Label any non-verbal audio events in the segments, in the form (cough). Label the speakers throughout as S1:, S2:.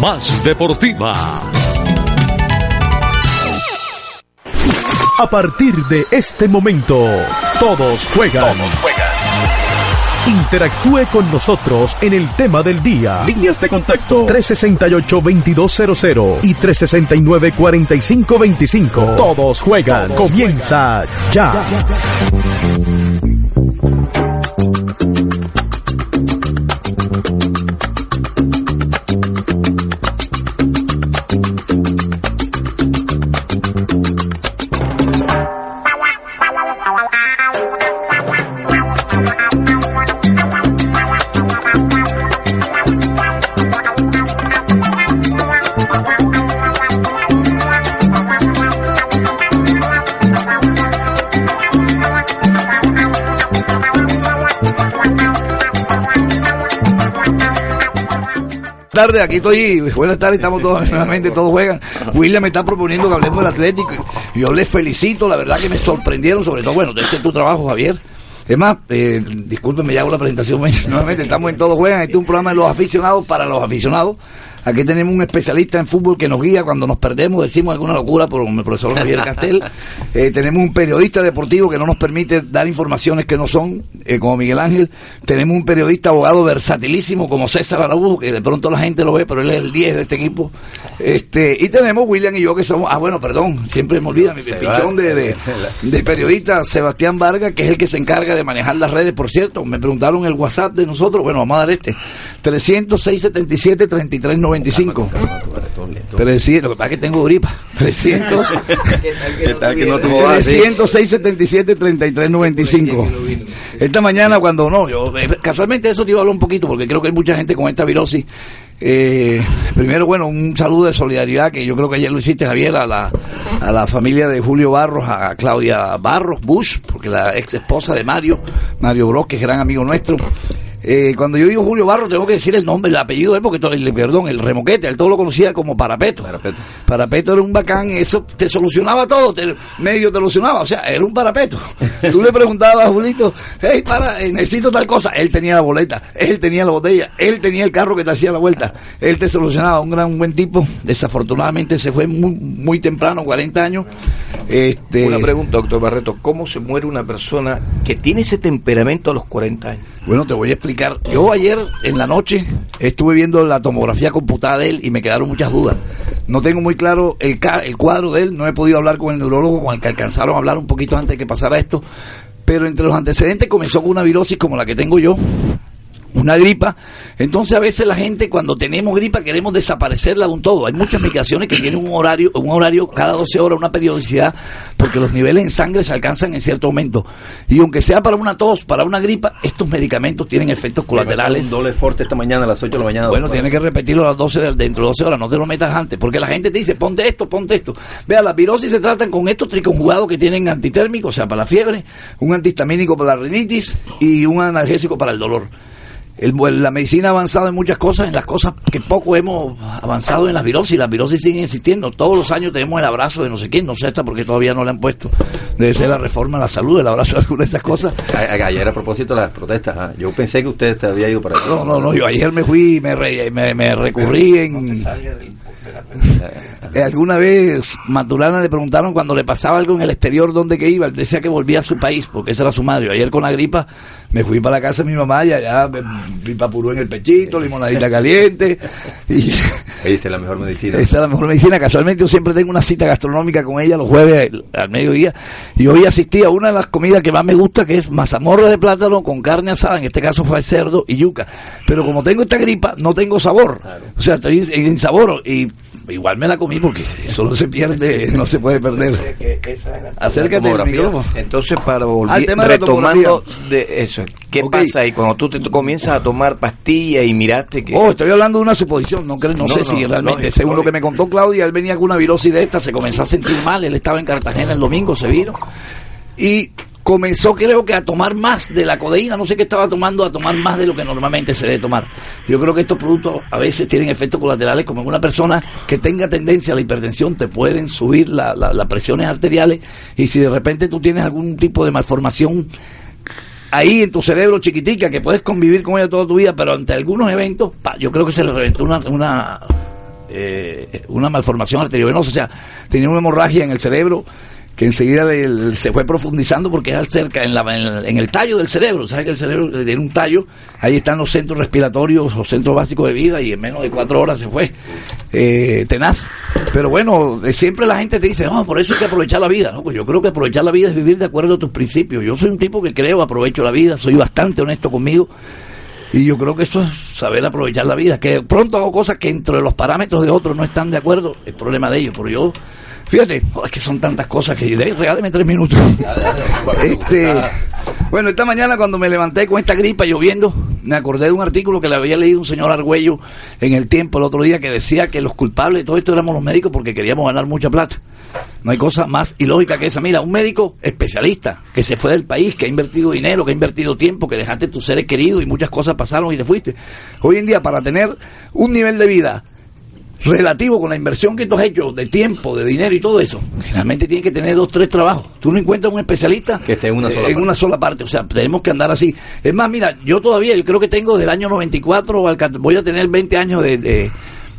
S1: Más deportiva.
S2: A partir de este momento, todos juegan. Interactúe con nosotros en el tema del día. Líneas de contacto 368-2200 y 369-4525. Todos juegan. Comienza ya.
S3: Tardes, aquí estoy. Buenas tardes, estamos todos (laughs) nuevamente, todos juegan. William me está proponiendo que hablemos del Atlético. Yo les felicito, la verdad que me sorprendieron, sobre todo, bueno, de este es tu trabajo, Javier. Es más, eh, discúlpenme, ya hago la presentación (laughs) nuevamente. Estamos en Todos Juegan. Este es un programa de los aficionados para los aficionados. Aquí tenemos un especialista en fútbol que nos guía cuando nos perdemos, decimos alguna locura por el profesor Javier Castel. (laughs) Eh, tenemos un periodista deportivo que no nos permite dar informaciones que no son, eh, como Miguel Ángel. Tenemos un periodista abogado versatilísimo como César Araújo, que de pronto la gente lo ve, pero él es el 10 de este equipo. Este, y tenemos William y yo que somos, ah bueno, perdón, siempre me olvida, mi pichón de, de, (laughs) de, periodista Sebastián Vargas, que es el que se encarga de manejar las redes, por cierto. Me preguntaron el WhatsApp de nosotros, bueno, vamos a dar este, 306 77 33 95. 300, lo que pasa es que tengo gripa. 300. 306 77 33 95. Esta mañana cuando no, yo eh, casualmente eso te iba a hablar un poquito porque creo que hay mucha gente con esta virosis. Eh, primero, bueno, un saludo de solidaridad que yo creo que ayer lo hiciste, Javier, a la, a la familia de Julio Barros, a Claudia Barros Bush, porque la ex esposa de Mario, Mario Bros, que es gran amigo nuestro. Eh, cuando yo digo Julio Barro, tengo que decir el nombre, el apellido de porque todo, el, perdón, el remoquete, él todo lo conocía como Parapeto. Parapeto. Parapeto era un bacán, eso te solucionaba todo, te, medio te solucionaba, o sea, era un parapeto. (laughs) Tú le preguntabas a Julito, hey, para, eh, necesito tal cosa, él tenía la boleta, él tenía la botella, él tenía el carro que te hacía la vuelta, él te solucionaba, un gran, un buen tipo, desafortunadamente se fue muy, muy temprano, 40 años. Este...
S4: Una pregunta, doctor Barreto, ¿cómo se muere una persona que tiene ese temperamento a los 40 años?
S3: Bueno, te voy a explicar. Yo ayer en la noche estuve viendo la tomografía computada de él y me quedaron muchas dudas. No tengo muy claro el, el cuadro de él, no he podido hablar con el neurólogo con el que alcanzaron a hablar un poquito antes de que pasara esto, pero entre los antecedentes comenzó con una virosis como la que tengo yo, una gripa. Entonces a veces la gente cuando tenemos gripa queremos desaparecerla de un todo. Hay muchas medicaciones que tienen un horario, un horario cada 12 horas, una periodicidad, porque los niveles en sangre se alcanzan en cierto momento. Y aunque sea para una tos, para una gripa, estos medicamentos tienen efectos colaterales.
S4: Un doble fuerte esta mañana a las 8 de la mañana.
S3: Bueno, tiene que repetirlo a las 12 de, dentro de 12 horas, no te lo metas antes, porque la gente te dice, ponte esto, ponte esto. Vea, las virosis se tratan con estos triconjugados que tienen antitérmicos, o sea, para la fiebre, un antihistamínico para la rinitis y un analgésico para el dolor el, la medicina ha avanzado en muchas cosas, en las cosas que poco hemos avanzado en las virosis. Las virosis siguen existiendo. Todos los años tenemos el abrazo de no sé quién, no sé hasta porque todavía no le han puesto. Debe ser la reforma a la salud, el abrazo de algunas de esas cosas.
S4: ayer a propósito de las protestas, ¿ah? yo pensé que usted había ido para
S3: No, no, no, yo ayer me fui, me, me, me recurrí en (laughs) alguna vez Maturana le preguntaron cuando le pasaba algo en el exterior dónde que iba, él decía que volvía a su país, porque esa era su madre. Ayer con la gripa me fui para la casa de mi mamá y allá me vi papurú en el pechito, limonadita caliente. Y (laughs)
S4: esta es la mejor medicina.
S3: Esta es la mejor medicina. Casualmente yo siempre tengo una cita gastronómica con ella los jueves al mediodía y hoy asistí a una de las comidas que más me gusta que es mazamorra de plátano con carne asada, en este caso fue cerdo y yuca. Pero como tengo esta gripa, no tengo sabor. O sea, estoy en sabor y igual me la comí porque (laughs) eso no se pierde, no se puede perder. Acércate al micrófono.
S4: Entonces, para volver retomando de eso, ¿qué pasa ahí cuando tú te comienzas a tomar pastillas y miraste que...
S3: Oh, estoy hablando de una suposición, no, no, sé si realmente, según lo que me contó Claudia, él venía con una virosis de esta, se comenzó a sentir mal, él estaba en Cartagena el domingo, se vino, y comenzó creo que a tomar más de la codeína, no sé qué estaba tomando, a tomar más de lo que normalmente se debe tomar. Yo creo que estos productos a veces tienen efectos colaterales, como en una persona que tenga tendencia a la hipertensión, te pueden subir las presiones arteriales. Y si de repente tú tienes algún tipo de malformación ahí en tu cerebro chiquitica, que puedes convivir con ella toda tu vida, pero ante algunos eventos, yo creo que se le reventó una, una, eh, una malformación arteriovenosa, o sea, tenía una hemorragia en el cerebro que enseguida se fue profundizando porque es cerca, en, la, en, el tallo del cerebro, ¿sabes que el cerebro tiene un tallo? Ahí están los centros respiratorios, los centros básicos de vida y en menos de cuatro horas se fue, eh, tenaz. Pero bueno, siempre la gente te dice, no, por eso hay que aprovechar la vida, ¿no? Pues yo creo que aprovechar la vida es vivir de acuerdo a tus principios. Yo soy un tipo que creo, aprovecho la vida, soy bastante honesto conmigo. Y yo creo que eso es saber aprovechar la vida. Que pronto hago cosas que entre los parámetros de otros no están de acuerdo, es problema de ellos. Pero yo Fíjate, oh, es que son tantas cosas que regáleme tres minutos. (laughs) este, bueno, esta mañana cuando me levanté con esta gripa lloviendo, me acordé de un artículo que le había leído un señor Argüello en el tiempo el otro día que decía que los culpables de todo esto éramos los médicos porque queríamos ganar mucha plata. No hay cosa más ilógica que esa. Mira, un médico especialista que se fue del país, que ha invertido dinero, que ha invertido tiempo, que dejaste tus seres queridos y muchas cosas pasaron y te fuiste. Hoy en día, para tener un nivel de vida relativo con la inversión que tú has hecho de tiempo, de dinero y todo eso, generalmente tienes que tener dos, tres trabajos. Tú no encuentras un especialista
S4: que esté en una sola,
S3: en una sola parte. O sea, tenemos que andar así. Es más, mira, yo todavía, yo creo que tengo del año 94 voy a tener 20 años de,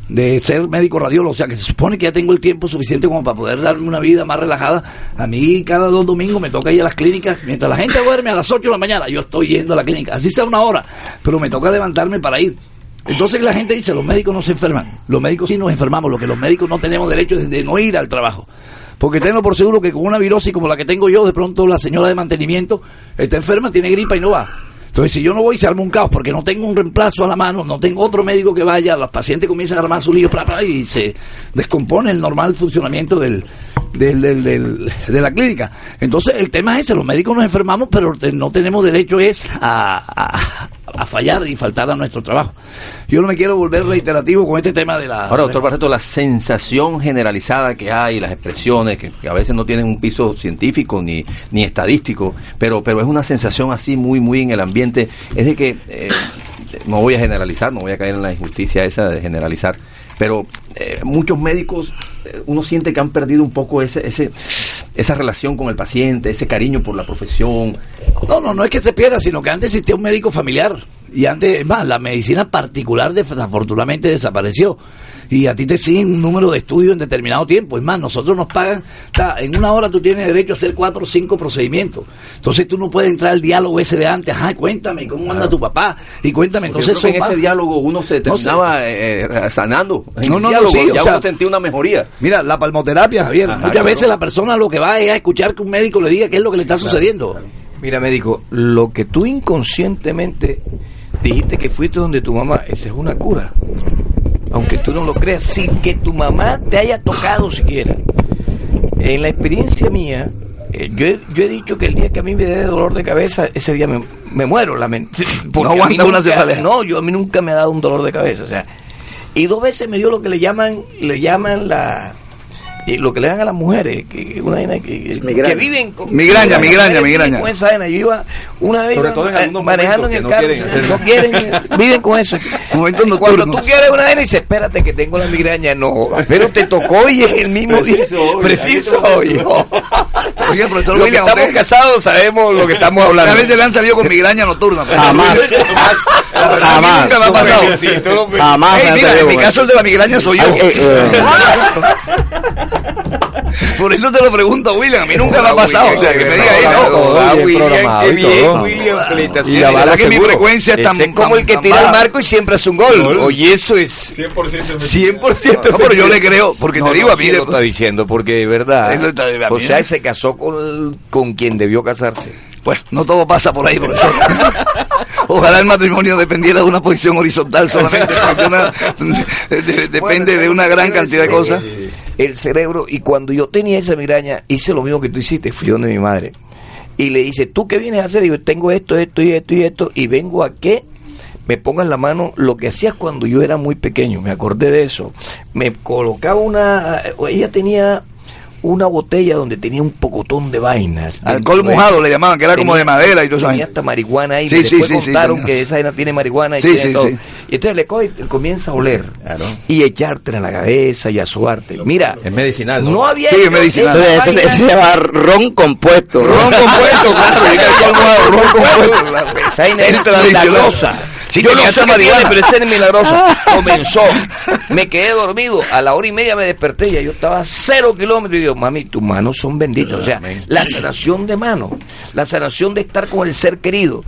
S3: de, ser médico radiólogo. O sea, que se supone que ya tengo el tiempo suficiente como para poder darme una vida más relajada. A mí cada dos domingos me toca ir a las clínicas. Mientras la gente duerme a las 8 de la mañana, yo estoy yendo a la clínica. Así sea una hora, pero me toca levantarme para ir. Entonces la gente dice, los médicos no se enferman. Los médicos sí nos enfermamos, lo que los médicos no tenemos derecho es de no ir al trabajo. Porque tengo por seguro que con una virosis como la que tengo yo, de pronto la señora de mantenimiento está enferma, tiene gripa y no va. Entonces, si yo no voy, se arma un caos, porque no tengo un reemplazo a la mano, no tengo otro médico que vaya, los pacientes comienzan a armar su lío y se descompone el normal funcionamiento del, del, del, de la clínica. Entonces, el tema es ese, los médicos nos enfermamos, pero no tenemos derecho es a, a fallar y faltar a nuestro trabajo. Yo no me quiero volver reiterativo con este tema de la...
S4: Ahora, doctor Barreto, la sensación generalizada que hay, las expresiones, que, a veces no tienen un piso científico ni, ni estadístico, pero, pero es una sensación así muy, muy en el ambiente, es de que, eh, no voy a generalizar, no voy a caer en la injusticia esa de generalizar, pero eh, muchos médicos, eh, uno siente que han perdido un poco ese, ese, esa relación con el paciente, ese cariño por la profesión.
S3: No, no, no es que se pierda, sino que antes existía un médico familiar. Y antes, más, la medicina particular desafortunadamente desapareció y a ti te siguen un número de estudios en determinado tiempo. Es más, nosotros nos pagan, en una hora tú tienes derecho a hacer cuatro o cinco procedimientos. Entonces tú no puedes entrar al diálogo ese de antes, ajá, cuéntame, ¿cómo anda tu papá? Y cuéntame, entonces...
S4: en ese diálogo uno se terminaba eh, eh, sanando. no, no, diálogo, ya uno sentía una mejoría.
S3: Mira, la palmoterapia, Javier, muchas veces la persona lo que va es a escuchar que un médico le diga qué es lo que le está sucediendo.
S4: Mira, médico, lo que tú inconscientemente dijiste que fuiste donde tu mamá, esa es una cura aunque tú no lo creas, sin que tu mamá te haya tocado siquiera. En la experiencia mía, eh, yo, he, yo he dicho que el día que a mí me dé dolor de cabeza, ese día me, me muero. La (laughs)
S3: no aguanta una
S4: No, yo a mí nunca me ha dado un dolor de cabeza. O sea, y dos veces me dio lo que le llaman, le llaman la y lo que le dan a las mujeres, que, una, que, que viven
S3: con migraña, migraña, migraña.
S4: Con esa Yo iba una vez manejando en el carro, no quieren, viven con eso. (laughs) Cuando tú quieres una vez dices, espérate que tengo la migraña, no, pero te tocó y es el mismo preciso, preciso, hijo. (laughs) Oye, profesor Los que estamos casados sabemos lo que estamos hablando.
S3: A veces le han salido con migraña nocturna.
S4: Jamás. (laughs) Jamás.
S3: Nunca me ha pasado. Jamás. Mira, en mi caso el de la migraña soy yo. Por eso te lo pregunto, William. A mí nunca me ha pasado. O sea, que me diga, William, qué bien, William. Y la verdad que mi frecuencia es tan.
S4: como el que tira el marco y siempre hace un gol. Oye, eso es.
S3: 100%. 100%. No, pero yo le creo, porque te digo a mí.
S4: lo está diciendo, porque de verdad. O sea, se casó con, con quien debió casarse.
S3: Pues no todo pasa por ahí, profesor. (laughs) Ojalá el matrimonio dependiera de una posición horizontal solamente. depende de una gran cantidad de cosas
S4: el cerebro. Y cuando yo tenía esa migraña, hice lo mismo que tú hiciste, fui donde mi madre. Y le dice, ¿tú qué vienes a hacer? Y yo tengo esto, esto y esto y esto, y vengo a que me pongan la mano lo que hacías cuando yo era muy pequeño, me acordé de eso. Me colocaba una, ella tenía
S5: una botella donde tenía un pocotón de vainas.
S3: Alcohol
S5: de-
S3: mojado le llamaban, que era como de madera y todo eso.
S5: Tenía hasta marihuana ahí.
S3: Sí,
S5: después
S3: sí, sí, sí,
S5: contaron
S3: tenía.
S5: que esa vaina tiene marihuana y
S3: Sí,
S5: tiene
S3: sí,
S5: todo.
S3: sí.
S5: Y entonces le coge y comienza a oler.
S4: Claro.
S5: Y echártela en la cabeza y a suarte. Mira,
S4: Es medicinal, ¿no?
S5: no había...
S3: Sí, es medicinal.
S6: Entonces, ese se llama ron compuesto.
S3: Ron compuesto, claro, (laughs) y que alcohol mojado, ron compuesto.
S5: Esa vaina
S3: Es
S5: milagrosa.
S3: Sí,
S5: Yo no sé qué tiene, pero es milagrosa. (laughs) Comenzó. Me quedé dormido. A la hora y media me desperté y ya yo estaba a cero kilómetros. Y digo, mami, tus manos son benditas. O sea, la sanación de manos. La sanación de estar con el ser querido.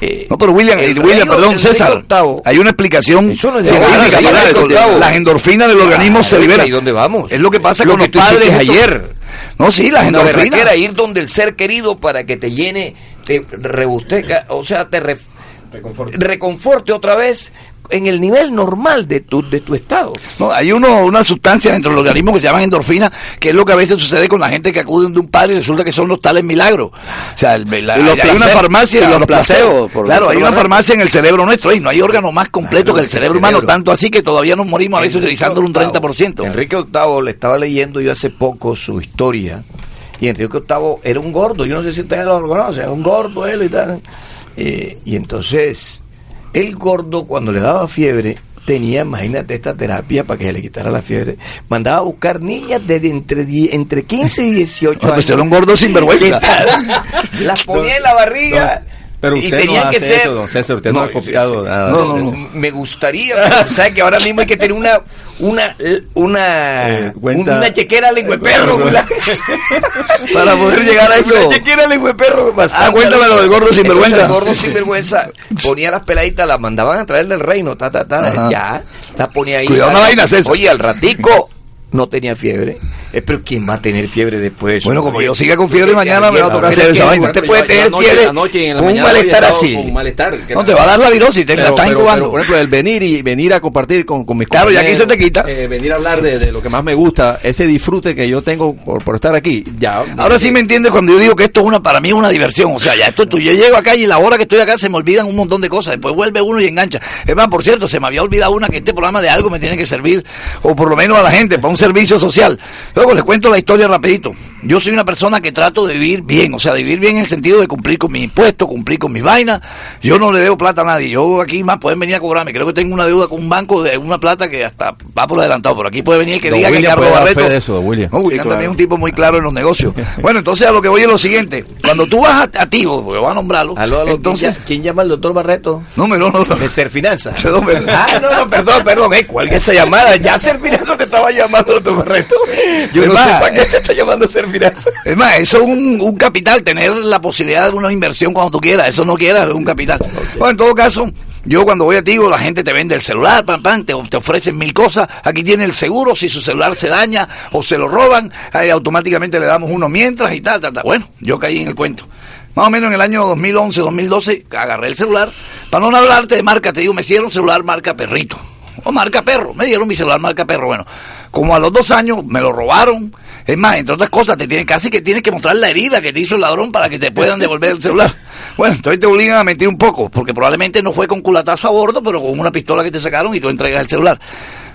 S5: Eh,
S3: No, pero William,
S5: el
S3: eh, William,
S5: rey-
S3: perdón,
S5: el
S3: César,
S5: octavo-
S3: hay una explicación
S5: Eso no es
S3: científica
S5: de-
S3: para
S5: de-
S3: Las endorfinas del organismo se liberan.
S5: ¿Y dónde vamos?
S3: Es lo que pasa
S5: Lo
S3: con
S5: que
S3: los padres ayer. No, sí, las endorfinas.
S5: ir donde el ser querido para que te llene, te rebusteca, o sea, te re- reconforte otra vez en el nivel normal de tu, de tu estado.
S3: No, hay uno, una sustancia dentro del organismo que se llaman endorfinas, que es lo que a veces sucede con la gente que acude de un padre y resulta que son los tales milagros. O sea, el- la-
S6: Y los
S3: hay una farmacia,
S6: y los
S3: los
S6: por-
S3: claro, hay una
S6: menos.
S3: farmacia en el cerebro nuestro y no hay órgano más completo que el cerebro humano, tanto así que todavía nos morimos a veces utilizándolo un 30%.
S5: Enrique VIII le estaba leyendo yo hace poco su historia y Enrique VIII era un gordo, yo no sé si ustedes lo conocen, era un gordo él y tal. Eh, y entonces, el gordo cuando le daba fiebre, tenía, imagínate esta terapia para que se le quitara la fiebre, mandaba a buscar niñas de entre, entre 15 y 18
S3: No, pues
S5: años.
S3: era un gordo sinvergüenza. (laughs)
S5: Las ponía en la barriga.
S4: Pero
S5: y
S4: usted no
S5: tenían que
S4: hace
S5: ser
S4: eso, don César, usted no ha copiado nada
S3: No, no, no.
S5: me gustaría, pero sabes que ahora mismo hay que tener una una una
S4: Eh, cuenta-
S5: una chequera lengua de perro. (laughs)
S3: Para poder llegar a eso.
S5: Una chequera lengua de perro.
S3: Ah, cuéntame lo del gordo sinvergüenza.
S5: El gordo sinvergüenza ponía las peladitas, las mandaban a traer del reino, ta ta ta,
S3: Ajá.
S5: ya, las ponía ahí.
S3: Cuidado, una vaina, César.
S5: Oye, al ratico no tenía fiebre. Eh, pero ¿quién va a tener fiebre después? de eso?
S3: Bueno, como yo siga con fiebre, mañana me va a tocar hacer
S5: es
S3: esa vaina.
S5: Usted puede tener fiebre
S4: en la
S5: un malestar así.
S4: con malestar.
S3: No te va a dar la virosis, te la estás
S4: pero-
S3: incubando.
S4: pero, por ejemplo, el venir y venir a compartir con, con mis
S3: Claro, y aquí
S4: compañeros,
S3: se te quita.
S4: eh, venir a hablar de, de lo que más me gusta, ese disfrute que yo tengo por, por estar aquí, ya.
S3: Ahora sí me entiendes cuando yo digo que esto es una para mí es una diversión, o sea, ya esto tú, yo llego acá y la hora que estoy acá se me olvidan un montón de cosas, después vuelve uno y engancha. Es más, por cierto, se me había olvidado una que este programa de algo me tiene que servir o por lo menos a la gente para un servicio social. Luego les cuento la historia rapidito. Yo soy una persona que trato de vivir bien, o sea, de vivir bien en el sentido de cumplir con mis impuestos, cumplir con mis vainas. Yo no le debo plata a nadie. Yo aquí más pueden venir a cobrarme. Creo que tengo una deuda con un banco de una plata que hasta va por adelantado. Por aquí puede venir y que
S4: Don
S3: diga que
S4: William
S3: Carlos
S4: puede dar
S3: Barreto
S4: fe de eso, don William.
S3: no, William
S6: Sí, claro.
S3: también es un tipo muy claro en los negocios. (laughs) Bueno, entonces a lo que voy es lo siguiente. Cuando tú vas a, a Tigo, porque voy a nombrarlo,
S5: Aló, aló,
S3: entonces...
S5: ¿quién, llama- quién llama al doctor Barreto?
S3: No, me no, no, no.
S5: De Ser Finanzas. (laughs) Ah, no, no, perdón, perdón, eh, cuelga esa llamada. Ya Ser Finanzas te estaba llamando, doctor Barreto. Yo
S3: Es
S5: no sé
S3: más,
S5: para qué te está llamando Ser Finanzas.
S3: Es más, eso es un, un capital, tener la posibilidad de una inversión cuando tú quieras. Eso no quieras, es un capital. Bueno, en todo caso, yo cuando voy a Tigo, la gente te vende el celular, pam, pam, te, te ofrecen mil cosas. Aquí tiene el seguro, si su celular se daña o se lo roban, ahí automáticamente le damos uno mientras y tal, tal, tal. Bueno, yo caí en el cuento. Más o menos en el año 2011, 2012, agarré el celular. Para no hablarte de marca, te digo, me hicieron celular marca perrito. O marca perro. Me dieron mi celular marca perro. Bueno, como a los dos años me lo robaron. Es más, entre otras cosas, te tienen, casi que tienes que mostrar la herida que te hizo el ladrón para que te puedan devolver el celular. (laughs) Bueno, entonces te obligan a mentir un poco, porque probablemente no fue con culatazo a bordo, pero con una pistola que te sacaron y tú entregas el celular.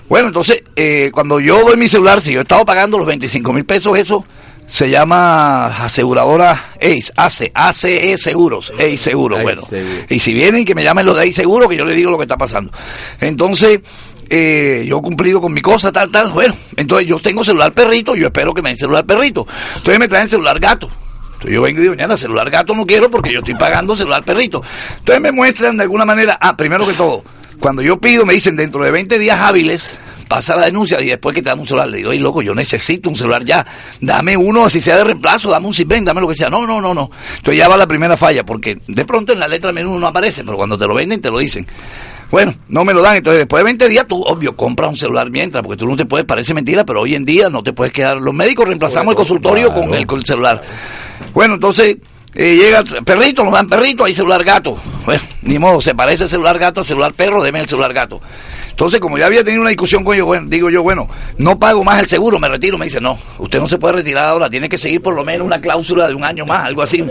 S3: Bueno, entonces, eh, cuando yo doy mi celular, si yo estaba pagando los 25 mil pesos, eso se llama aseguradora ACE, ACE, ACE Seguros, ACE Seguros,
S4: ACE
S3: bueno. Y si vienen, que me llamen los de ACE Seguros, que yo les digo lo que está pasando. Entonces, eh, yo he cumplido con mi cosa, tal, tal, bueno. Entonces yo tengo celular perrito, yo espero que me den celular perrito. Entonces me traen celular gato. Entonces yo vengo y digo, ñana, celular gato no quiero porque yo estoy pagando celular perrito. Entonces me muestran de alguna manera, ah, primero que todo, cuando yo pido, me dicen dentro de 20 días hábiles, pasa la denuncia y después que te dan un celular, le digo, ay loco, yo necesito un celular ya, dame uno, así sea de reemplazo, dame un Sisben, dame lo que sea. No, no, no, no. Entonces ya va la primera falla, porque de pronto en la letra menú no aparece, pero cuando te lo venden te lo dicen. Bueno, no me lo dan, entonces después de 20 días tú, obvio, compras un celular mientras, porque tú no te puedes, parece mentira, pero hoy en día no te puedes quedar. Los médicos reemplazamos el consultorio
S4: claro.
S3: con, el, con el celular. Bueno, entonces eh, llega perrito, nos dan perrito, hay celular gato. Bueno, ni modo, se parece el celular gato al celular perro, deme el celular gato. Entonces, como ya había tenido una discusión con ellos, bueno, digo yo, bueno, no pago más el seguro, me retiro. Me dice, no, usted no se puede retirar ahora, tiene que seguir por lo menos una cláusula de un año más, algo así,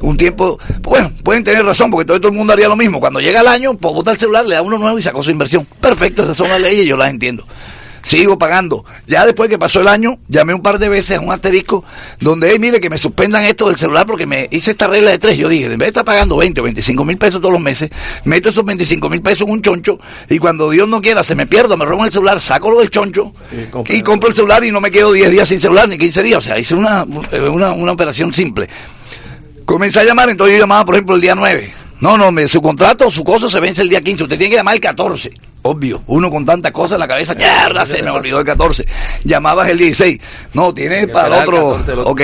S3: un tiempo. Bueno, pueden tener razón, porque todo, todo el mundo haría lo mismo. Cuando llega el año, pues bota el celular, le da uno nuevo y sacó su inversión. Perfecto, esas son las leyes, yo las entiendo. Sigo pagando. Ya después que pasó el año, llamé un par de veces a un asterisco donde, hey, mire, que me suspendan esto del celular porque me hice esta regla de tres. Yo dije, en vez de estar pagando 20 o 25 mil pesos todos los meses, meto esos 25 mil pesos en un choncho y cuando Dios no quiera se me pierda, me roban el celular, saco lo del choncho y, compro el celular y no me quedo 10 días sin celular ni 15 días. O sea, hice una, una, una operación simple. Comencé a llamar, entonces yo llamaba, por ejemplo, el día 9. No, no, me, su contrato, su cosa se vence el día 15. Usted tiene que llamar el 14. Obvio, uno con tantas cosas en la cabeza, mierda, se me olvidó el 14. Llamabas el 16. No, tiene para el otro. Ok.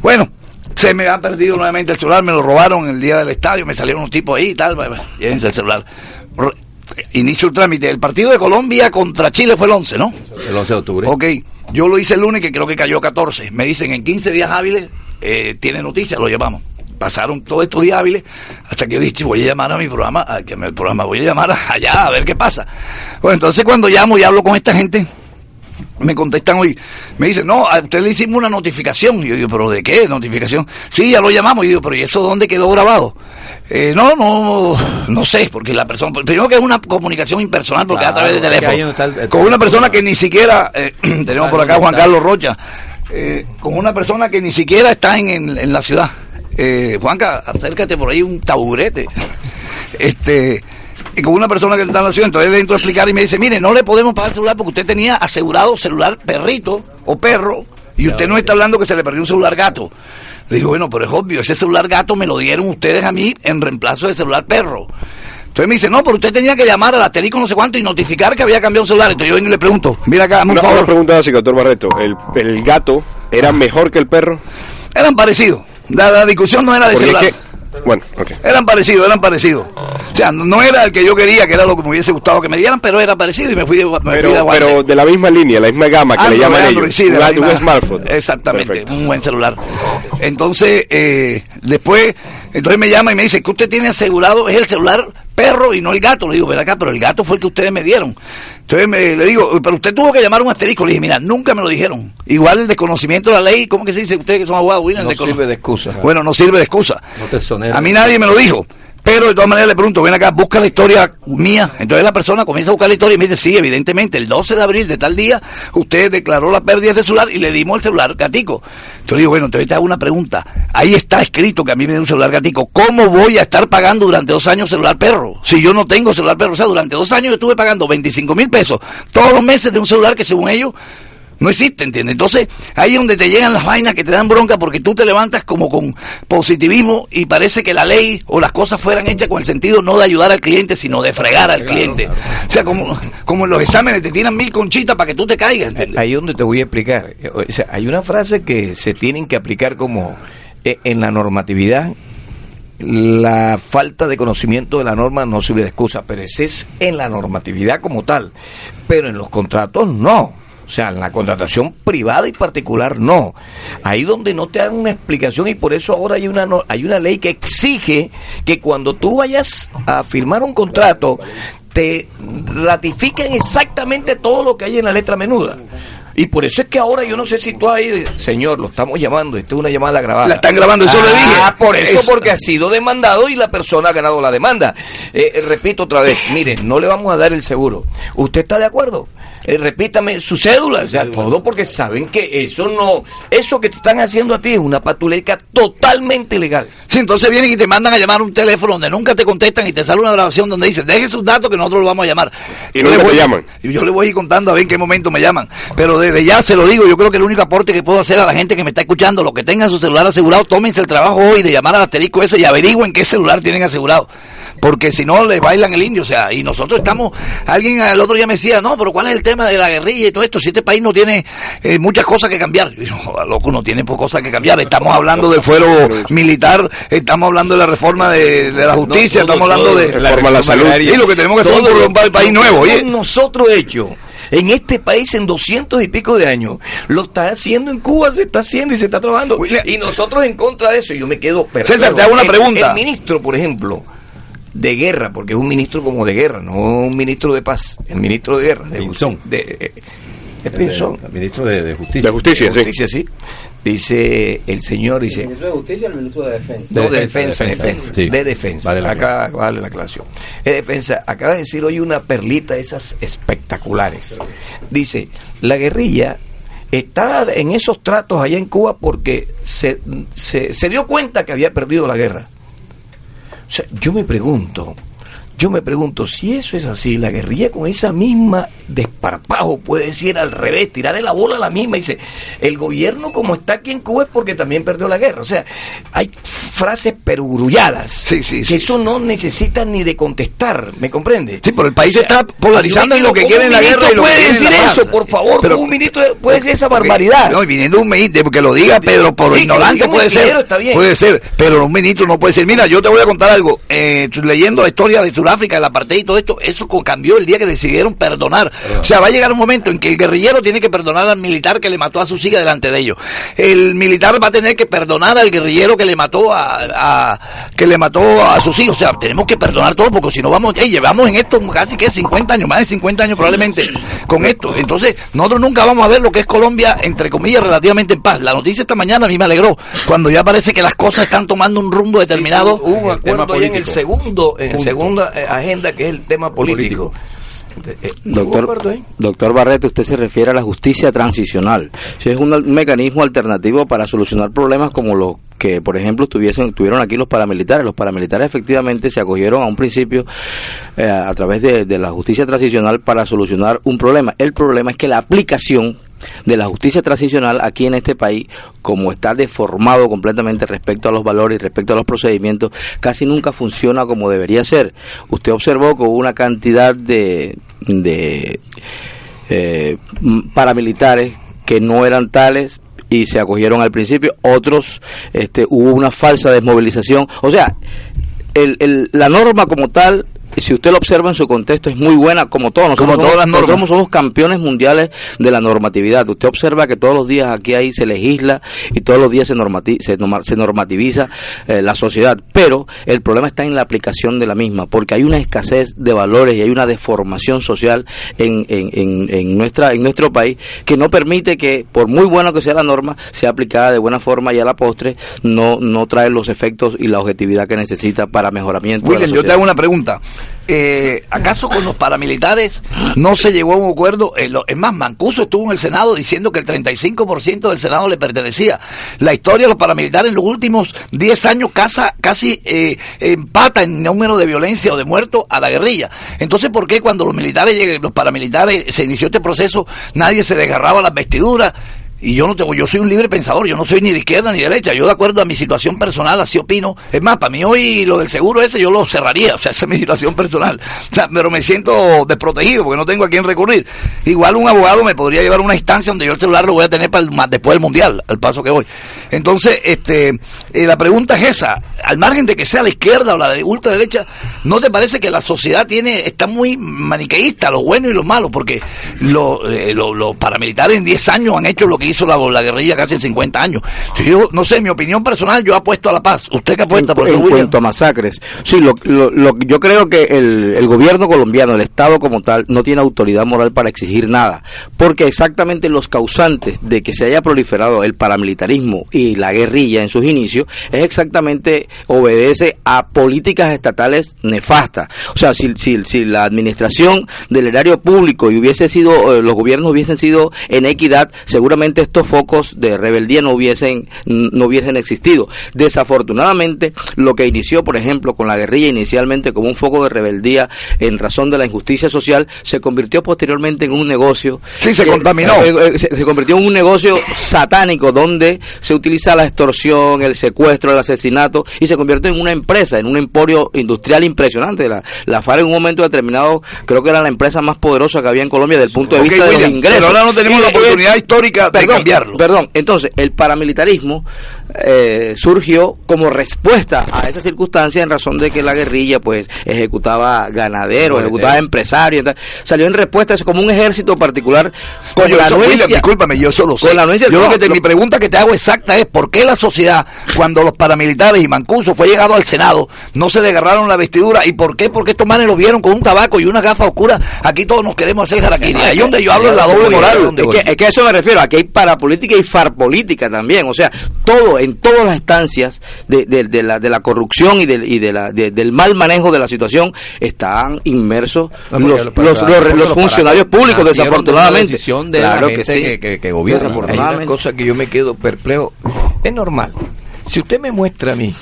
S3: Bueno, se me ha perdido nuevamente el celular, me lo robaron el día del estadio, me salieron unos tipos ahí y tal. Llévense el celular. Inicio el trámite. El partido de Colombia contra Chile fue el 11, ¿no?
S4: El 11 de octubre.
S3: Ok, yo lo hice el lunes que creo que cayó 14. Me dicen en 15 días hábiles, eh, tiene noticias, lo llevamos. Pasaron todos estos días hábiles hasta que yo dije, voy a llamar a mi programa, a que programa, voy a llamar (laughs) allá a ver qué pasa. Bueno, entonces cuando llamo y hablo con esta gente, me contestan hoy, me dicen, no, a usted le hicimos una notificación. Y yo digo, ¿pero de qué notificación? Sí, ya lo llamamos. Y yo digo, ¿pero y eso dónde quedó grabado? Eh, no, no, no sé, porque la persona, primero que es una comunicación impersonal, porque
S4: Claro,
S3: es a través de teléfono. con una persona que ni siquiera, eh, (clears throat) tenemos por acá
S4: ¿dónde
S3: Juan? Carlos Rocha, eh, con una persona que ni siquiera está en, en, en la ciudad. Eh, Juanca, acércate por ahí un taburete. (laughs) Este, y con una persona que está en la ciudad, entonces le entro a explicar y me dice, mire, no le podemos pagar el celular porque usted tenía asegurado celular perrito o perro y usted no está hablando que se le perdió un celular gato. Le digo, bueno, pero es obvio, ese celular gato me lo dieron ustedes a mí en reemplazo de celular perro. Entonces me dice, no, pero usted tenía que llamar al asterisco no sé cuánto y notificar que había cambiado un celular. Entonces yo vengo y le pregunto, mira acá, dame un
S7: Una, una
S3: favor.
S7: pregunta básica, doctor Barreto. ¿El, el gato era mejor que el perro?
S3: Eran parecidos. La, la discusión no era de
S7: es
S3: celular.
S7: que... Bueno, ok.
S3: Eran parecidos, eran parecidos. O sea, no- era el que yo quería, que era lo que me hubiese gustado que me dieran, pero era parecido y me fui de, me fui de
S7: Pero, pero de la misma línea, la misma gama que le llaman ellos.
S3: sí, de
S7: un, smartphone.
S3: Exactamente,
S7: Perfecto.
S3: un buen celular. Entonces, eh, después, entonces me llama y me dice que usted tiene asegurado, es el celular perro y no el gato. Le digo, ven acá, pero el gato fue el que ustedes me dieron. Entonces me, le digo, pero usted tuvo que llamar a un asterisco. Le dije, mira, nunca me lo dijeron. Igual el desconocimiento de la ley, ¿cómo que se dice ustedes que son abogados?
S5: No sirve de excusa.
S3: Bueno, no sirve de excusa.
S4: No te.
S3: A mí nadie me lo dijo. Pero de todas maneras le pregunto, ven acá, busca la historia mía. Entonces la persona comienza a buscar la historia y me dice, sí, evidentemente, el 12 de abril de tal día, usted declaró la pérdida de celular y le dimos el celular gatico. Entonces digo, bueno, entonces te hago una pregunta. Ahí está escrito que a mí me dio un celular gatico. ¿Cómo voy a estar pagando durante dos años celular perro? Si yo no tengo celular perro. O sea, durante dos años yo estuve pagando 25 mil pesos todos los meses de un celular que según ellos no existe, ¿entiendes? Entonces, ahí es donde te llegan las vainas que te dan bronca porque tú te levantas como con positivismo y parece que la ley o las cosas fueran hechas con el sentido no de ayudar al cliente, sino de fregar al cliente. O sea, como, como en los exámenes te tiran mil conchitas para que tú te caigas, ¿entiendes?
S5: Ahí es donde te voy a explicar. O sea, hay una frase que se tienen que aplicar como eh, en la normatividad. La falta de conocimiento de la norma no sirve de excusa, pero ese es en la normatividad como tal. Pero en los contratos no. O sea, en la contratación privada y particular no. Ahí donde no te dan una explicación y por eso ahora hay una no- hay una ley que exige que cuando tú vayas a firmar un contrato te ratifiquen exactamente todo lo que hay en la letra menuda. Y por eso es que ahora yo no sé si tú ahí, señor, lo estamos llamando, esta es una llamada grabada.
S3: La están grabando, eso le dije.
S5: Ah, por eso,
S3: Eso.
S5: porque ha sido demandado y la persona ha ganado la demanda. Eh, eh, repito otra vez, mire, no le vamos a dar el seguro. ¿Usted está de acuerdo? Eh, repítame su cédula, o sea, todo porque saben que eso no, eso que te están haciendo a ti es una patuleca totalmente ilegal.
S3: Sí, entonces vienen y te mandan a llamar a un teléfono donde nunca te contestan y te sale una grabación donde dice, deje sus datos que nosotros lo vamos a llamar.
S7: Y
S3: Yo
S7: nunca
S3: le voy-
S7: te llaman.
S3: y Yo le voy a ir contando a ver en qué momento me llaman. Pero desde ya se lo digo, yo creo que el único aporte que puedo hacer a la gente que me está escuchando, los que tengan su celular asegurado, tómense el trabajo hoy de llamar al asterisco ese y averigüen qué celular tienen asegurado. Porque si no, les bailan el indio. O sea, y nosotros estamos, alguien el otro día me decía, no, pero ¿cuál es el tema de la guerrilla y todo esto? Si este país no tiene eh, muchas cosas que cambiar. (laughs) "Joder, loco, no tiene cosas que cambiar. Estamos hablando del fuero militar, estamos hablando de la reforma de, de la justicia, estamos hablando de
S7: reforma a la salud.
S3: Y lo que tenemos que hacer es un, un país nuevo.
S5: hemos nosotros hecho en este país en doscientos y pico de años, lo está haciendo en Cuba, se está haciendo y se está trabajando. Y nosotros en contra de eso, yo me quedo.
S3: César, te hago una
S5: El-
S3: pregunta.
S5: El ministro, por ejemplo, de guerra, porque es un ministro como de guerra, no un ministro de paz, el ministro de guerra. De,
S4: Pinzón.
S5: de- eh, Es Pinzón.
S4: El ministro de, de Justicia.
S7: De Justicia, sí.
S5: Justicia, sí. Dice el señor, dice...
S6: ministro de Justicia y el ministro de Defensa.
S5: No, de
S4: defensa,
S5: defensa,
S4: de
S5: defensa,
S4: defensa, sí.
S5: de defensa.
S4: Vale la
S5: Acá vale la aclaración. De defensa, acaba de decir hoy una perlita de esas espectaculares. Dice, la guerrilla está en esos tratos allá en Cuba porque se, se, se dio cuenta que había perdido la guerra. Sea, yo me pregunto, yo me pregunto, si eso es así, la guerrilla con esa misma desparpajo puede decir al revés, tirarle la bola a la misma y dice, el gobierno como está aquí en Cuba es porque también perdió la guerra. O sea, hay frases perogrulladas
S3: Sí, sí,
S5: que
S3: sí,
S5: eso no necesita ni de contestar, ¿me comprende?
S3: Sí, pero el país está polarizando en lo que
S5: ¿Cómo
S3: quiere la guerra y lo
S5: ministro
S3: que
S5: puede
S3: la
S5: decir eso, por favor,
S3: Pero-
S5: ¿cómo un ministro puede decir esa barbaridad?
S3: No, y viniendo un ministro, que lo diga Pedro, por ignorante puede ser.
S5: ingeniero, está bien.
S3: Puede ser, pero un ministro no puede ser. Mira, yo te voy a contar algo. Eh, leyendo la historia de Sudáfrica, el apartheid y todo esto, eso cambió el día que decidieron perdonar. O sea, va a llegar un momento en que el guerrillero tiene que perdonar al militar que le mató a su hija delante de ellos. El militar va a tener que perdonar al guerrillero que le mató a, a- que le mató a sus hijos. O sea, tenemos que perdonar todo porque si no vamos, ey, llevamos en esto casi que 50 años, más de 50 años probablemente con esto. Entonces, nosotros nunca vamos a ver lo que es Colombia, entre comillas, relativamente en paz. La noticia esta mañana a mí me alegró, cuando ya parece que las cosas están tomando un rumbo determinado.
S5: Hubo un
S4: el tema
S5: acuerdo ahí en el
S4: político.
S5: segundo, en la
S4: Punto.
S5: Eh, agenda que es el tema político. Eh, ¿hubo acuerdo
S6: Doctor, doctor Barreto, usted se refiere a la justicia transicional. Si es un, un mecanismo alternativo para solucionar problemas como los que, por ejemplo, tuviesen, tuvieron aquí los paramilitares. Los paramilitares efectivamente se acogieron a un principio eh, a través de, de la justicia transicional para solucionar un problema. El problema es que la aplicación de la justicia transicional aquí en este país, como está deformado completamente respecto a los valores y respecto a los procedimientos, casi nunca funciona como debería ser. Usted observó que hubo una cantidad de, de eh, paramilitares que no eran tales y se acogieron al principio, otros este, hubo una falsa desmovilización, o sea, el, el- la norma como tal, si usted lo observa en su contexto, es muy buena, como todos. Nosotros
S3: Como todas
S6: somos-
S3: las normas.
S6: nosotros somos campeones mundiales de la normatividad. Usted observa que todos los días aquí ahí se legisla y todos los días se, normati- se, norma- se normativiza eh, la sociedad. Pero el problema está en la aplicación de la misma, porque hay una escasez de valores y hay una deformación social en, en, en, en nuestra, en nuestro país que no permite que, por muy bueno que sea la norma, sea aplicada de buena forma y a la postre no, no trae los efectos y la objetividad que necesita para mejoramiento.
S3: William, yo te hago una pregunta. Eh, ¿Acaso con los paramilitares no se llegó a un acuerdo? Eh, es más, Mancuso estuvo en el Senado diciendo que el 35% del Senado le pertenecía. La historia de los paramilitares en los últimos 10 años casa- casi eh, empata en número de violencia o de muertos a la guerrilla. Entonces, ¿por qué cuando los militares los paramilitares, se inició este proceso, nadie se desgarraba las vestiduras? Y yo no tengo, yo soy un libre pensador, yo no soy ni de izquierda ni de derecha, yo de acuerdo a mi situación personal, así opino. Es más, para mí hoy lo del seguro ese yo lo cerraría, (laughs) o sea, esa es mi situación personal. Pero me siento desprotegido porque no tengo a quién recurrir. Igual un abogado me podría llevar a una instancia donde yo el celular lo voy a tener para después del mundial, al paso que voy. Entonces, este, eh, la pregunta es esa, al margen de que sea la izquierda o la de ultraderecha, ¿no te parece que la sociedad tiene, está muy maniqueísta, lo bueno y lo malo? Porque lo- eh, lo- los paramilitares en 10 años han hecho lo que hizo la, la guerrilla casi en 50 años. Yo, no sé, mi opinión personal, yo apuesto a la paz. ¿Usted qué apuesta,
S6: en,
S3: profesor
S6: en
S3: William?
S6: cuanto a masacres. Sí, lo, lo- lo- yo creo que el, el gobierno colombiano, el Estado como tal, no tiene autoridad moral para exigir nada, porque exactamente los causantes de que se haya proliferado el paramilitarismo y la guerrilla en sus inicios es exactamente obedece a políticas estatales nefastas. O sea, si, si, si la administración del erario público y hubiese sido, eh, los gobiernos hubiesen sido en equidad, seguramente estos focos de rebeldía no hubiesen, no hubiesen existido. Desafortunadamente, lo que inició, por ejemplo, con la guerrilla inicialmente como un foco de rebeldía en razón de la injusticia social, se convirtió posteriormente en un negocio.
S3: Sí, se
S6: que-
S3: contaminó.
S6: eh, eh, se, se convirtió en un negocio satánico donde se utiliza la extorsión, el secuestro, el asesinato y se convirtió en una empresa, en un emporio industrial impresionante. La, la FARC en un momento determinado creo que era la empresa más poderosa que había en Colombia desde el punto de vista de
S3: William,
S6: los ingresos.
S3: pero ahora no tenemos
S6: Y
S3: la
S6: de-
S3: oportunidad histórica de cambiarlo.
S6: Perdón, entonces el paramilitarismo eh, surgió como respuesta a esa circunstancia en razón de que la guerrilla pues ejecutaba ganaderos, ejecutaba empresarios, entonces, salió en respuesta eso como un ejército particular con la
S3: eso, William,
S6: anuencia
S3: discúlpame, yo solo sé.
S6: con la anuencia-
S3: Yo
S6: no,
S3: lo que te-
S6: lo-
S3: mi pregunta que te hago exacta es ¿por qué la sociedad, cuando los paramilitares y Mancuso fue llegado al Senado, no se desgarraron la vestidura? ¿Y por qué? Porque estos manes lo vieron con un tabaco y una gafa oscura. Aquí todos nos queremos hacer jaraquiri. Ahí es donde yo hablo de la doble moral.
S6: Es que, es que a eso me refiero, aquí hay parapolítica y farpolítica también, o sea, todo, en todas las instancias de, de- de la, de la corrupción y, del- y de la, de- del mal manejo de la situación están inmersos
S4: No,
S6: los,
S4: lo-
S6: los,
S4: pero-
S6: los-
S4: porque
S6: los
S4: los
S6: funcionarios públicos,
S4: de
S6: desafortunadamente.
S4: decisión de
S6: Claro
S4: la gente
S6: sí.
S4: que- que- que gobierna.
S5: Hay una cosa que yo me quedo perplejo. Es normal. Si usted me muestra a mí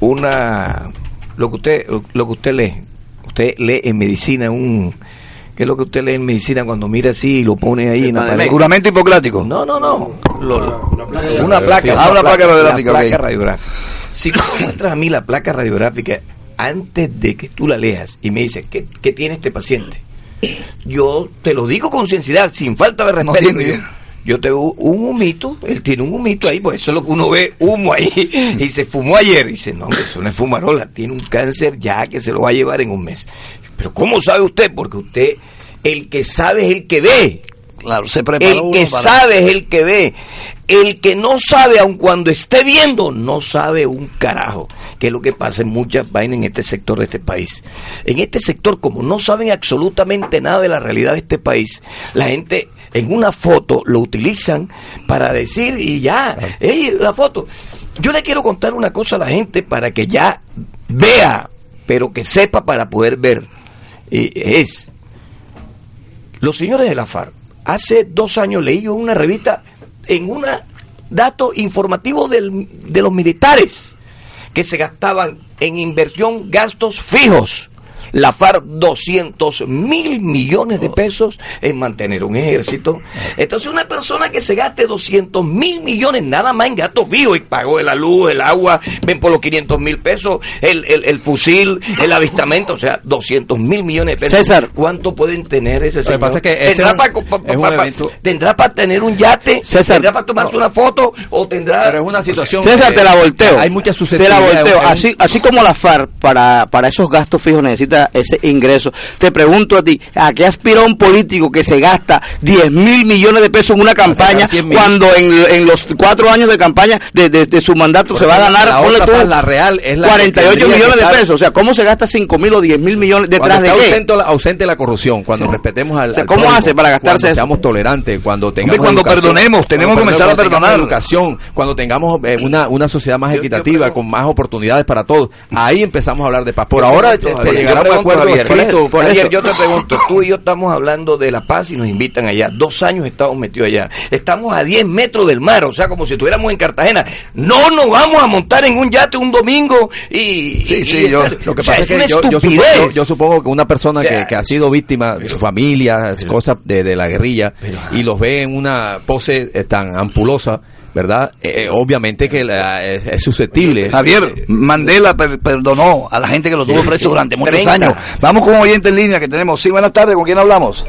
S5: una lo que usted lo que usted lee, usted lee en medicina un ¿qué es lo que usted lee en medicina cuando mira así y lo pone ahí en la pared?
S3: Juramento hipocrático.
S5: No, no, no. Lo- una placa.
S3: Ah, una placa radiográfica,
S5: La placa radiográfica. Si tú me muestras a mí la placa radiográfica antes de que tú la leas y me dices, ¿qué, qué tiene este paciente? Yo te lo digo con sinceridad, sin falta de
S3: No
S5: respeto.
S3: tiene.
S5: yo, yo te veo un humito, él tiene un humito ahí, pues eso es lo que uno ve, humo ahí, (laughs) y se fumó ayer. Y dice, no, hombre, eso no es fumarola, tiene un cáncer ya que se lo va a llevar en un mes. Pero ¿cómo sabe usted? Porque usted, el que sabe es el que ve.
S3: Claro, se preparó
S5: El que
S3: para-
S5: sabe es el que ve. El que no sabe, aun cuando esté viendo, no sabe un carajo. Que es lo que pasa en muchas vainas en este sector de este país. En este sector, como no saben absolutamente nada de la realidad de este país, la gente en una foto lo utilizan para decir y ya, ey, la foto. Yo le quiero contar una cosa a la gente para que ya vea, pero que sepa para poder ver. Y es los señores de la FARC, hace dos años leí yo una revista en un dato informativo del- de los militares que se gastaban en inversión gastos fijos. La FARC 200 mil millones de pesos en mantener un ejército. Entonces una persona que se gaste 200 mil millones nada más en gastos fijos y pagó la luz, el agua, ven por los 500 mil pesos, el, el, el fusil, el avistamento, o sea, 200 mil millones de pesos.
S6: César.
S5: ¿Cuánto pueden tener ese
S4: que
S5: señor?
S4: pasa es que este
S5: ¿Tendrá, para, ¿Tendrá para tener un yate?
S6: César.
S5: ¿Tendrá para tomarse una foto? ¿O tendrá...?
S4: Pero es una situación.
S6: César,
S4: eh,
S6: te la volteo.
S4: Hay mucha
S6: Te la volteo. Así, así como la FARC para, para esos gastos fijos necesita ese ingreso. Te pregunto a ti, ¿a qué aspira un político que se gasta 10 mil millones de pesos en una campaña
S4: 100.000.
S6: cuando en, en los cuatro años de campaña de, de- de su mandato se va a ganar,
S4: la otra
S6: tú,
S4: la real es la que
S6: 48
S4: tendría que
S6: millones de pesos? O sea, ¿cómo se gasta 5 mil o 10 mil millones detrás
S4: cuando
S6: de qué?
S4: ausente la, ausente la corrupción, cuando respetemos al,
S6: O sea,
S4: al
S6: ¿cómo
S4: prójimo,
S6: hace para gastarse
S4: cuando seamos tolerantes, cuando tengamos
S3: cuando
S4: educación,
S3: perdonemos, tenemos que comenzar a perdonar.
S4: educación, cuando tengamos eh, una, una sociedad más
S5: Yo-
S4: equitativa, con más oportunidades para todos, ahí empezamos a hablar de paz. Por ahora este, llegará a
S5: yo
S4: un
S5: pregunto,
S4: acuerdo
S5: Javier,
S4: escrito.
S5: por Javier, yo te pregunto, tú y yo estamos hablando de la paz y nos invitan allá. Dos años estamos metidos allá. Estamos a 10 metros del mar, o sea, como si estuviéramos en Cartagena. No nos vamos a montar en un yate un domingo y...
S3: Sí,
S5: y-
S3: sí,
S5: y
S3: yo-
S4: Lo que
S5: o sea,
S4: pasa es
S5: una
S4: que yo, yo
S5: estupidez.
S4: supongo, yo supongo que una persona
S5: O sea,
S4: que, que ha sido víctima de su familia, cosas de, de la guerrilla, y los ve en una pose eh, tan ampulosa, ¿verdad? Eh, eh, obviamente que la- es, es susceptible.
S3: Javier, Mandela per- perdonó a la gente que lo tuvo preso durante muchos
S5: 30.
S3: años. Vamos con un oyente en línea que tenemos. Sí, buenas tardes, ¿con quién hablamos?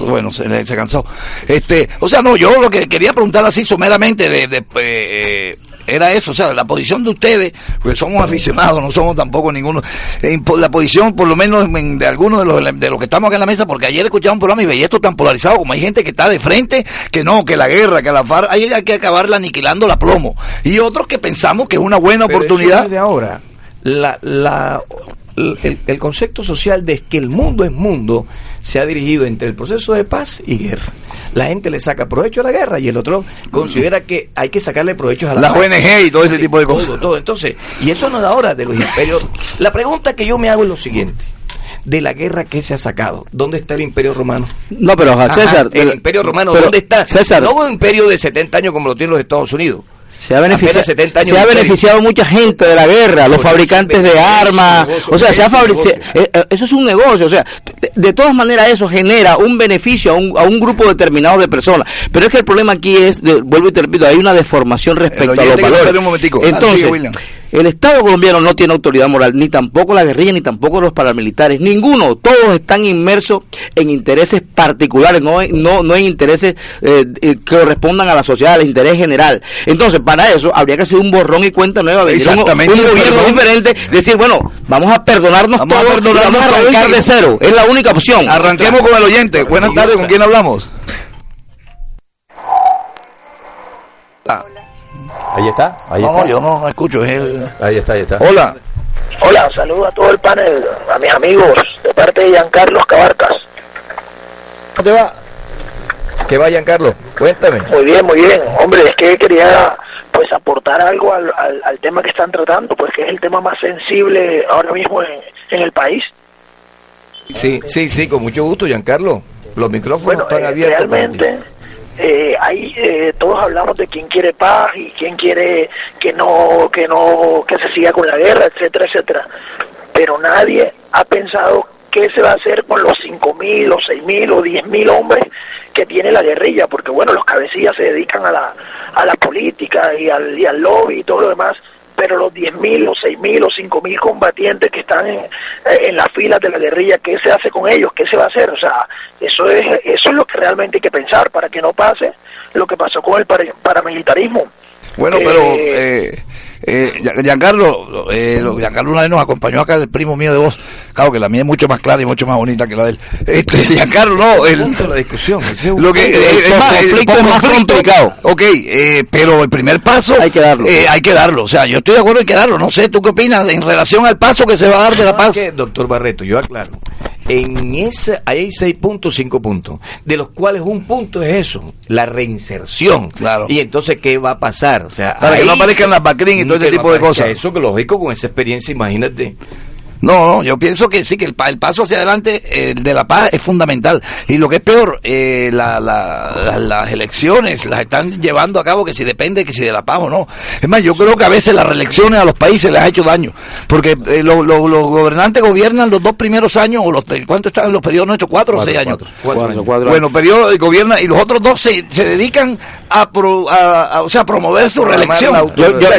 S3: Bueno, se, le- se cansó. Este, o sea, no, yo lo que quería preguntar así someramente de, de, eh, era eso, o sea, la posición de ustedes, porque somos aficionados, no somos tampoco ninguno, po- la posición por lo menos en- de algunos de los, de los que estamos acá en la mesa, porque ayer escuchaba un programa y veía esto tan polarizado, como hay gente que está de frente, que no, que la guerra, que la FARC, hay que acabarla aniquilando la plomo, y otros que pensamos que es una buena
S5: Pero eso
S3: oportunidad.
S5: no es de ahora. La, la, el, el concepto social de que el mundo es mundo se ha dirigido entre el proceso de paz y guerra. La gente le saca provecho a la guerra y el otro considera que hay que sacarle provecho a la paz.
S3: ONG y todo ese tipo de cosas.
S5: todo. Entonces, y eso no es ahora de los imperios. La pregunta que yo me hago es lo siguiente. De la guerra que se ha sacado, ¿dónde está el imperio romano?
S6: No, pero
S5: Ajá,
S6: César,
S5: el imperio romano,
S6: pero,
S5: ¿dónde está?
S6: César,
S5: No un imperio de 70 años como lo tienen los Estados Unidos.
S6: Se ha beneficiado,
S5: apenas 70 años
S6: se ha
S5: de imperio.
S6: beneficiado mucha gente de la guerra, los fabricantes
S5: es
S6: de armas, o sea, se ha fabricado,
S5: negocio.
S6: eso es un negocio, o sea, de, de todas maneras eso genera un beneficio a un, a un grupo determinado de personas, pero es que el problema aquí es, de- vuelvo y te repito, hay una deformación respecto a los valores.
S3: un. Ah,
S6: Entonces. El Estado colombiano no tiene autoridad moral, ni tampoco la guerrilla, ni tampoco los paramilitares, ninguno. Todos están inmersos en intereses particulares, no, en- no, no en intereses eh, eh, que correspondan a la sociedad, al interés general. Entonces, para eso habría que hacer un borrón y cuenta nueva, venir un, gobierno
S3: perdón.
S6: diferente, decir, bueno, vamos a perdonarnos
S3: Vamos a
S6: todos y
S3: perdonarnos
S6: vamos a arrancar de cero. Es la única opción.
S3: Arranquemos con el oyente. Buenas tardes, ¿con quién hablamos? Ah,
S4: Ahí está, ahí
S3: no,
S4: está.
S3: no, yo no, no escucho. el-
S4: Ahí está, ahí está.
S3: Hola.
S8: Hola, saludo a todo el panel, a mis amigos, de parte de Giancarlos Cabarcas.
S5: ¿Cómo te va? ¿Qué va, Giancarlo? Cuéntame.
S8: Muy bien, muy bien. Hombre, es que quería pues aportar algo al, al, al tema que están tratando, pues que es el tema más sensible ahora mismo en, en el país.
S5: Sí, sí, sí, con mucho gusto, Giancarlo. Los micrófonos
S8: Bueno,
S5: están
S8: eh,
S5: abiertos.
S8: realmente eh, eh, todos hablamos de quién quiere paz y quién quiere que no que no que se siga con la guerra, etcétera, etcétera. Pero nadie ha pensado qué se va a hacer con los 5.000 o 6.000 o 10.000 hombres que tiene la guerrilla, porque bueno, los cabecillas se dedican a la, a la política y al, y al lobby y todo lo demás, pero los 10.000 o 6.000 o 5.000 combatientes que están en, en las filas de la guerrilla, ¿qué se hace con ellos? ¿Qué se va a hacer? O sea, eso es, eso es lo que realmente hay que pensar para que no pase lo que pasó con el para- paramilitarismo.
S3: Bueno,
S8: Eh,
S3: pero eh, eh, Gian- Giancarlo, eh, lo- Giancarlo una vez nos acompañó acá el primo mío de voz. Claro que la mía es mucho más clara y mucho más bonita que la de él. Este, (laughs) Giancarlo, no, el,
S5: Punto de la discusión. ese es un
S3: lo que eh, es más, el
S6: conflicto es más
S3: conflicto-
S6: complicado.
S3: Ok, eh, pero el primer paso
S6: Hay que darlo.
S3: eh, hay que darlo. O sea, yo estoy de acuerdo en que darlo. No sé, ¿tú qué opinas en relación al paso que se va a dar de la paz?
S5: ¿Sabe qué, doctor Barreto? Yo aclaro. En ese hay seis puntos, cinco puntos, de los cuales un punto es eso, la reinserción.
S3: Claro.
S5: Y entonces, ¿qué va a pasar? O sea,
S3: Para que no aparezcan las Bacrín y todo ese tipo de cosas.
S5: Eso que lógico con esa experiencia, imagínate.
S3: No, no, yo pienso que sí, que el, pa- el paso hacia adelante el de la paz es fundamental. Y lo que es peor, eh, la- la- la- las elecciones las están llevando a cabo que si depende que si de la paz o no. Es más, yo creo que a veces las reelecciones a los países les ha hecho daño. Porque eh, lo- lo- los gobernantes gobiernan los dos primeros años, o los, ¿cuánto están en los periodos nuestros? ¿Cuatro, o seis años?
S6: Cuatro, cuatro
S3: Bueno, periodo de gobierna y los otros dos se, se dedican a, pro- a- a- o sea, a promover su reelección.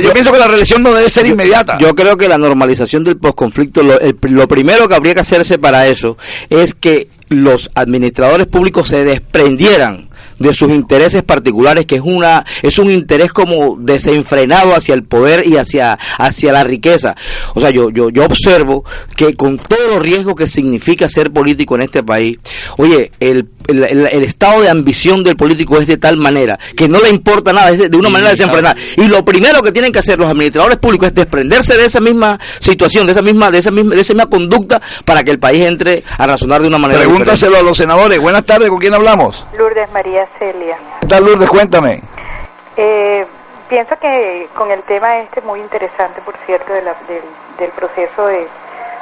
S3: yo pienso que la reelección no debe ser inmediata.
S6: Yo creo que la normalización del posconflicto, lo, el- lo primero que habría que hacerse para eso es que los administradores públicos se desprendieran de sus intereses particulares, que es una es un interés como desenfrenado hacia el poder y hacia hacia la riqueza. O sea, yo yo yo observo que con todo los riesgos que significa ser político en este país, oye, el, el, el- el estado de ambición del político es de tal manera que no le importa nada, es de, de una manera desenfrenada. Y lo primero que tienen que hacer los administradores públicos es desprenderse de esa misma situación, de esa misma de esa misma de esa misma conducta para que el país entre a razonar de una manera diferente.
S3: Pregúntaselo a los senadores. Buenas tardes, ¿con quién hablamos?
S9: Lourdes María Celia.
S3: ¿Qué tal, Lourdes? Cuéntame.
S9: Eh, pienso que con el tema este muy interesante, por cierto, de la- del, del proceso de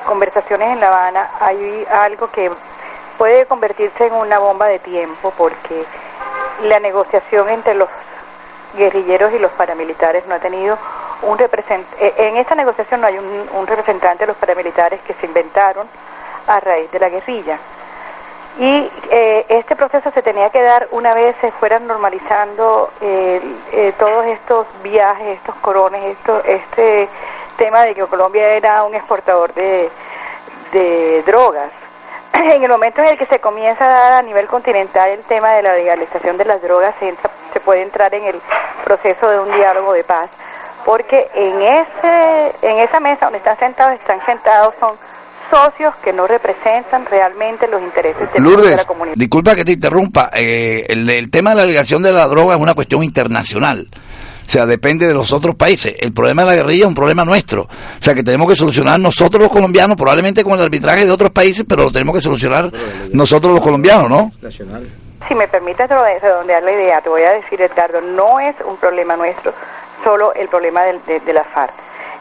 S9: conversaciones en La Habana, hay algo que puede convertirse en una bomba de tiempo porque la negociación entre los guerrilleros y los paramilitares no ha tenido un representante, en esta negociación no hay un, un representante de los paramilitares que se inventaron a raíz de la guerrilla. Y eh, este proceso se tenía que dar una vez se fueran normalizando eh, eh, todos estos viajes, estos corones, esto, este tema de que Colombia era un exportador de, de drogas. (clears throat) En el momento en el que se comienza a dar a nivel continental el tema de la legalización de las drogas, se, entra- se puede entrar en el proceso de un diálogo de paz, porque en ese en esa mesa donde están sentados, están sentados son socios que no representan realmente los intereses de, de la
S3: Lourdes,
S9: comunidad.
S3: disculpa que te interrumpa. eh, el, el tema de la legislación de la droga es una cuestión internacional. O sea, depende de los otros países. El problema de la guerrilla es un problema nuestro. O sea, que tenemos que solucionar nosotros los colombianos, probablemente con el arbitraje de otros países, pero lo tenemos que solucionar nosotros los colombianos, ¿no?
S9: Si me permites redondear la idea, te voy a decir, Edgardo, no es un problema nuestro, solo el problema del- de, de la FARC.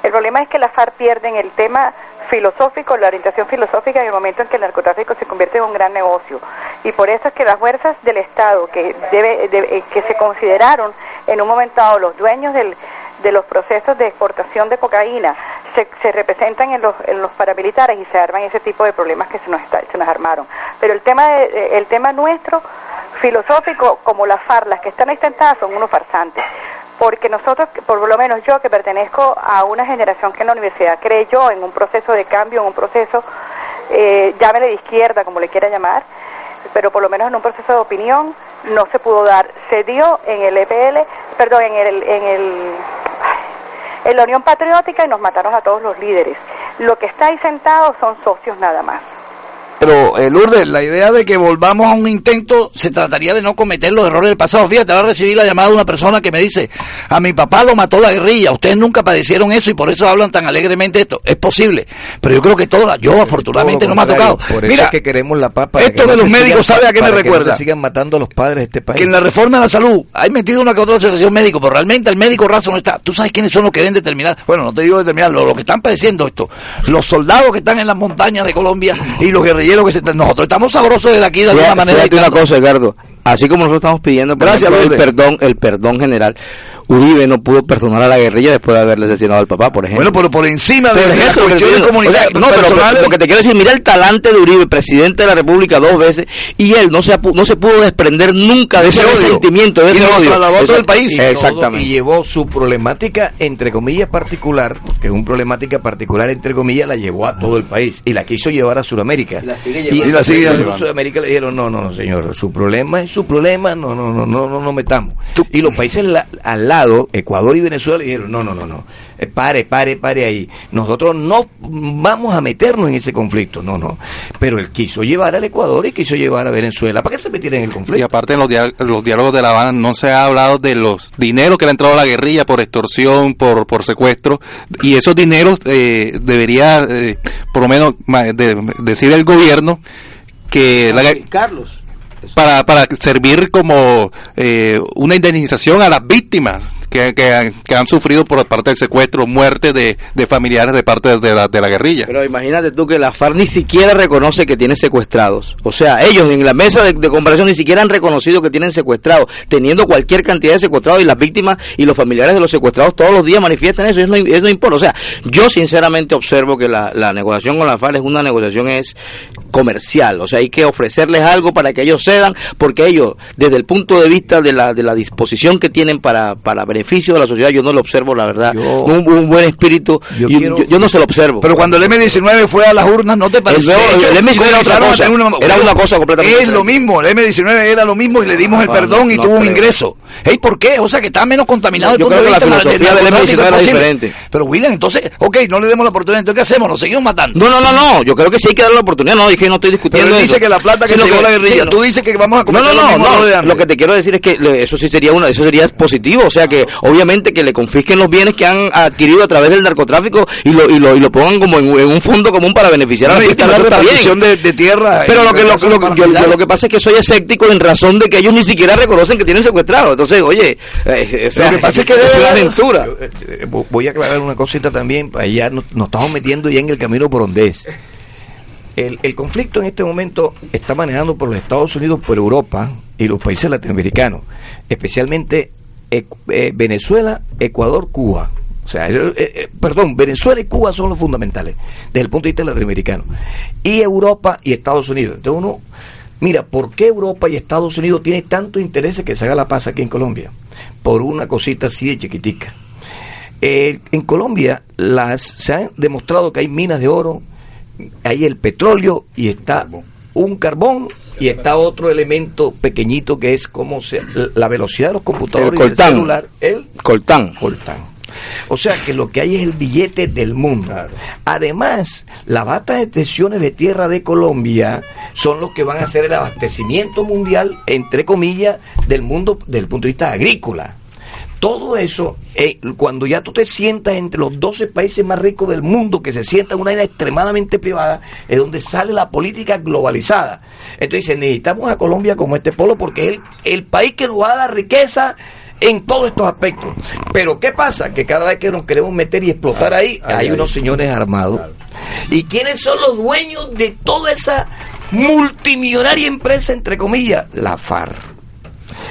S9: El problema es que la FARC pierde en el tema filosófico, la orientación filosófica en el momento en que el narcotráfico se convierte en un gran negocio. Y por eso es que las fuerzas del Estado, que, debe, de- eh, que se consideraron en un momento dado los dueños del- de los procesos de exportación de cocaína, se, se representan en los, en los paramilitares y se arman ese tipo de problemas que se nos, está- se nos armaron. Pero el tema, de- eh, el tema nuestro filosófico como las FARC, las que están ahí sentadas son unos farsantes. porque nosotros, por lo menos yo que pertenezco a una generación que en la universidad creyó en un proceso de cambio, en un proceso, eh, llámele de izquierda, como le quiera llamar, pero por lo menos en un proceso de opinión no se pudo dar. Se dio en el EPL, perdón, en el, en el, en la Unión Patriótica y nos mataron a todos los líderes. Lo que está ahí sentado son socios nada más.
S3: Pero, eh, Lourdes, la idea de que volvamos a un intento se trataría de no cometer los errores del pasado. Fíjate, ahora recibí la llamada de una persona que me dice, a mi papá lo mató la guerrilla, ustedes nunca padecieron eso y por eso hablan tan alegremente esto. Es posible, pero yo creo que todo, yo afortunadamente no me ha tocado.
S5: Por
S3: Mira,
S5: es que queremos la paz para
S3: esto
S5: que
S3: de
S5: no
S3: los médicos, ¿sabe a qué me
S5: para que no
S3: recuerda?
S5: sigan matando a los padres de este país.
S3: que en la reforma de la salud hay metido una que otra asociación médico, pero realmente el médico raso no está. ¿Tú sabes quiénes son los que deben determinar? Bueno, no te digo determinar, los, los que están padeciendo esto. Los soldados que están en las montañas de Colombia y los guerrilleros que se. Nosotros estamos sabrosos de aquí de alguna
S6: Fíjate,
S3: manera.
S6: fíjate una cosa, Edgardo. Así como nosotros estamos pidiendo por
S3: Gracias,
S6: ejemplo, el perdón, el perdón general, Uribe no pudo perdonar a la guerrilla después de haberle asesinado al papá, por ejemplo.
S3: Bueno, pero por encima de
S6: Pero eso,
S3: cuestiones
S6: digo,
S3: comunitarias,
S6: o sea, no, pero lo que te quiero decir, mira el talante de Uribe, presidente de la República dos veces, y él no se, apu- no se pudo desprender nunca de ese,
S3: ese odio.
S6: sentimiento, de
S3: Y
S6: ese
S3: lo
S6: odio.
S3: todo el país.
S5: Y todo-
S6: Exactamente.
S5: y llevó su problemática, entre comillas, particular, que es una problemática particular, entre comillas, la llevó a todo el país y la quiso llevar a Sudamérica.
S6: Y la sigue
S5: Y,
S6: llevando.
S3: Y la sigue
S5: y
S3: llevando.
S5: Sudamérica le dijeron, no, no, no, señor, su problema es su problema, no, no, no, no, no, no metamos. Y los países la- al lado, Ecuador y Venezuela, dijeron, no, no, no, no, eh, pare, pare, pare ahí. Nosotros no vamos a meternos en ese conflicto, no, no. Pero él quiso llevar al Ecuador y quiso llevar a Venezuela. ¿Para qué se metieron en el
S10: Y
S5: conflicto?
S10: aparte en los, dia- los diálogos de La Habana no se ha hablado de los dineros que le ha entrado a la guerrilla por extorsión, por, por secuestro, y esos dineros eh, debería, eh, por lo menos, de- decir el gobierno que la,
S6: Carlos.
S10: Para, para servir como eh, una indemnización a las víctimas que, que, han- que han sufrido por parte del secuestro, muerte de, de familiares de parte de la, de la guerrilla.
S6: Pero imagínate tú que la FARC ni siquiera reconoce que tiene secuestrados. O sea, ellos en la mesa de, de comparación ni siquiera han reconocido que tienen secuestrados, teniendo cualquier cantidad de secuestrados y las víctimas y los familiares de los secuestrados todos los días manifiestan eso. Eso no, eso no importa. O sea, yo sinceramente observo que la, la negociación con la FARC es una negociación es comercial. O sea, hay que ofrecerles algo para que ellos cedan, porque ellos, desde el punto de vista de la, de la disposición que tienen para, para beneficio de la sociedad, yo no lo observo, la verdad.
S5: Yo-
S6: un, un buen espíritu,
S5: Yo
S6: yo,
S5: quiero-
S6: yo- no se lo observo.
S3: Pero cuando el M19 fue a las urnas, ¿no te
S6: El,
S3: pareció? hecho,
S6: el M19 era otra cosa,
S3: una-
S6: era una cosa completamente
S3: Es lo mismo, el M19 era lo mismo y le dimos el
S6: no,
S3: perdón y
S6: no
S3: tuvo un ingreso. ¿Ey, ¿Por qué? O sea, que está menos contaminado.
S6: Yo
S3: el
S6: creo que la filosofía del
S3: narcotráfico
S6: M19 era diferente.
S3: Pero William, entonces, ok, no le demos la oportunidad, entonces ¿qué hacemos? Nos seguimos matando.
S6: No, no, no, no, yo creo que sí hay que darle la oportunidad, no, es que no estoy
S3: Pero
S6: discutiendo
S3: él dice
S6: eso.
S3: que la plata que se llevó la guerrilla,
S6: no.
S3: tú dices que vamos a
S6: No,
S3: cometer
S6: no, no, no,
S3: antes.
S6: lo que te quiero decir es que eso sí sería una, eso sería positivo, o sea que obviamente que le confisquen los bienes que han adquirido a través del narcotráfico y lo, y lo, y lo pongan como en, en un fondo común para beneficiar a
S3: No, la
S6: está bien.
S3: repartición de, de tierra.
S6: Pero lo que, lo, lo- yo- lo que pasa es que soy escéptico en razón de que ellos ni siquiera reconocen que tienen secuestrado. Entonces, oye, eh, o sea,
S3: Lo que pasa es que (laughs)
S6: es una aventura.
S5: Eh, eh, vo- voy a aclarar una cosita también, para ya nos, nos estamos metiendo ya en el camino por donde es. El, el conflicto en este momento está manejado por los Estados Unidos, por Europa y los países latinoamericanos, especialmente Eh, Venezuela, Ecuador, Cuba. O sea, eh, eh, perdón, Venezuela y Cuba son los fundamentales desde el punto de vista latinoamericano. Y Europa y Estados Unidos. Entonces uno, mira, ¿por qué Europa y Estados Unidos tienen tanto interés que se haga la paz aquí en Colombia? Por una cosita así de chiquitica. Eh, en Colombia las, se ha demostrado que hay minas de oro, hay el petróleo y está un carbón y está otro elemento pequeñito que es como se, la velocidad de los computadores
S6: El
S5: y del celular, el
S6: Coltán.
S5: coltán. O sea que lo que hay es el billete del mundo. Además, las batas de tensiones de tierra de Colombia son los que van a hacer el abastecimiento mundial, entre comillas, del mundo desde el punto de vista agrícola. Todo eso, eh, cuando ya tú te sientas entre los 12 países más ricos del mundo, que se sientan en una isla extremadamente privada, es donde sale la política globalizada. Entonces necesitamos a Colombia como este polo porque es el, el país que nos va a dar riqueza en todos estos aspectos. Pero ¿qué pasa? Que cada vez que nos queremos meter y explotar ahí, hay unos señores armados. ¿Y quiénes son los dueños de toda esa multimillonaria empresa, entre comillas? La FARC.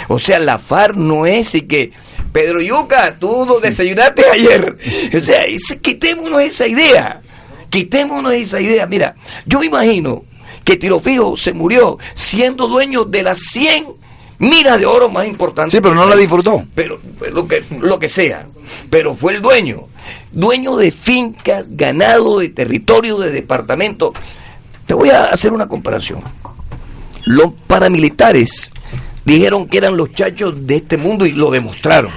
S5: O sea, la FARC no es y que Pedro Yuca, tú no desayunaste ayer. O sea, es- quitémonos esa idea. Quitémonos esa idea. Mira, yo me imagino que Tiro Fijo se murió siendo dueño de las 100 miras de oro más importantes.
S3: Sí, pero no la disfrutó.
S5: Pero lo que, lo que sea. Pero fue el dueño. Dueño de fincas, ganado, de territorio, de departamento. Te voy a hacer una comparación. Los paramilitares dijeron que eran los chachos de este mundo y lo demostraron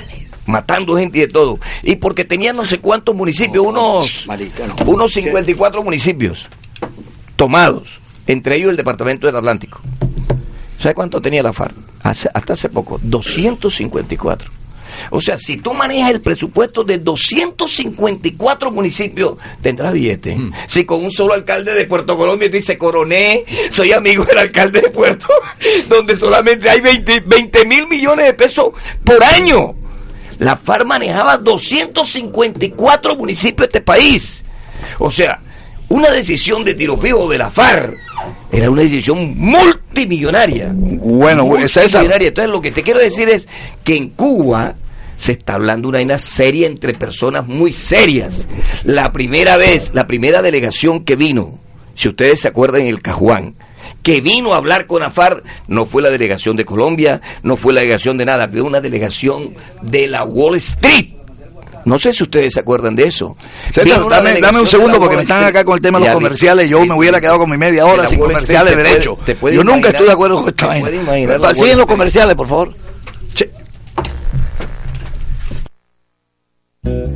S5: matando gente y de todo. Y porque tenían no sé cuántos municipios, unos, unos 54 municipios tomados, entre ellos el departamento del Atlántico. ¿Sabe cuánto tenía la FARC? Hace- hasta hace poco, 254. O sea, si tú manejas el presupuesto de 254 municipios, tendrás billete. Si con un solo alcalde de Puerto Colombia te dice, coroné, soy amigo del alcalde de Puerto, (laughs) donde solamente hay 20 mil millones de pesos por año. La FARC manejaba 254 municipios de este país. O sea, una decisión de tiro fijo de la FARC era una decisión multimillonaria.
S3: Bueno, César.
S5: multimillonaria. Entonces, lo que te quiero decir es que en Cuba se está hablando una vaina seria entre personas muy serias. La primera vez, la primera delegación que vino, si ustedes se acuerdan, en el Cajuán, que vino a hablar con AFAR no fue la delegación de Colombia, no fue la delegación de nada, fue una delegación de la Wall Street. No sé si ustedes se acuerdan de eso.
S3: César, dame, un
S5: de
S3: segundo porque me están acá con el tema de los comerciales. Yo me hubiera quedado con mi media
S5: de
S3: hora sin comerciales
S5: te
S3: derecho.
S5: puede-
S3: Yo nunca estoy de acuerdo con esta vaina. Siguen los comerciales, por favor.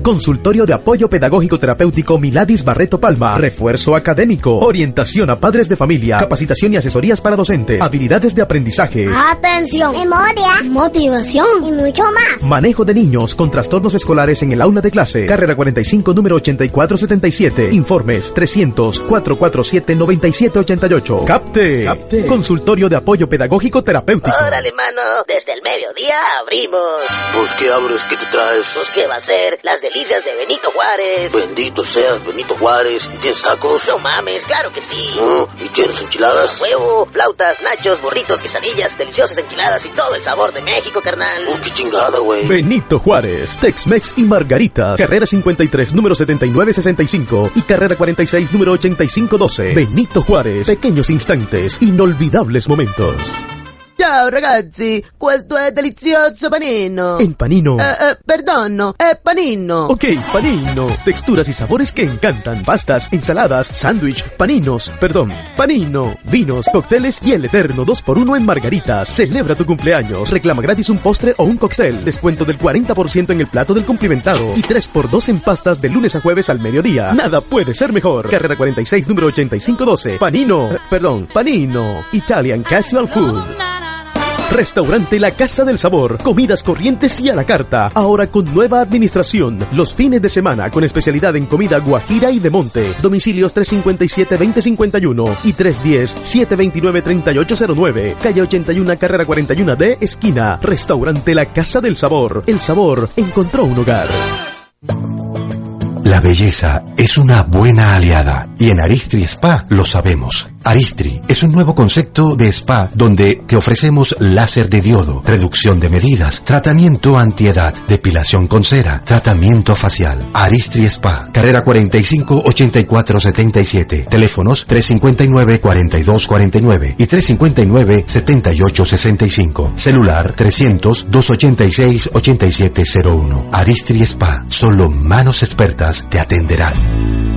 S2: Consultorio de apoyo pedagógico terapéutico Miladis Barreto Palma. Refuerzo académico. Orientación a padres de familia. Capacitación y asesorías para docentes. Habilidades de aprendizaje.
S11: Atención, memoria, motivación y mucho más.
S2: Manejo de niños con trastornos escolares en el aula de clase. Carrera 45, número 8477. Informes 300-447-9788. Capte. Consultorio de apoyo pedagógico terapéutico.
S12: Órale, mano, desde el mediodía abrimos.
S13: Pues qué abres, ¿qué te traes?
S12: Pues qué va a ser las delicias de Benito Juárez.
S13: Bendito seas, Benito Juárez. ¿Y tienes tacos?
S12: No mames, claro que sí.
S13: ¿Y tienes enchiladas?
S12: Huevo, flautas, nachos, burritos, quesadillas, deliciosas enchiladas y todo el sabor de México, carnal.
S13: Oh, qué chingada, güey.
S2: Benito Juárez, Tex-Mex y Margaritas. Carrera 53, número 7965 y carrera 46, número 8512. Benito Juárez, pequeños instantes, inolvidables momentos.
S14: Ciao ragazzi, questo è delizioso panino.
S2: En Panino.
S14: Eh, eh, perdono, è panino.
S2: Ok, panino. Texturas y sabores que encantan. Pastas, ensaladas, sándwich, paninos, perdón, panino, vinos, cócteles y el eterno 2x1 en margaritas. Celebra tu cumpleaños. Reclama gratis un postre o un cóctel. Descuento del 40% en el plato del cumplimentado. Y 3x2 en pastas de lunes a jueves al mediodía. Nada puede ser mejor. Carrera 46, número 8512. Panino, eh, perdón, panino. Italian Casual Food. Restaurante La Casa del Sabor. Comidas corrientes y a la carta. Ahora con nueva administración. Los fines de semana con especialidad en comida guajira y de monte. Domicilios 357-2051 y 310-729-3809. Calle 81, carrera 41D, esquina. Restaurante La Casa del Sabor. El sabor encontró un hogar.
S15: La belleza es una buena aliada y en Aristri Spa lo sabemos. Aristri es un nuevo concepto de spa donde te ofrecemos láser de diodo, reducción de medidas, tratamiento antiedad, depilación con cera, tratamiento facial. Aristri Spa, carrera 45 84 77, teléfonos 359 42 49 y 359 78 65, celular 300 286 8701. Aristri Spa, solo manos expertas te atenderán.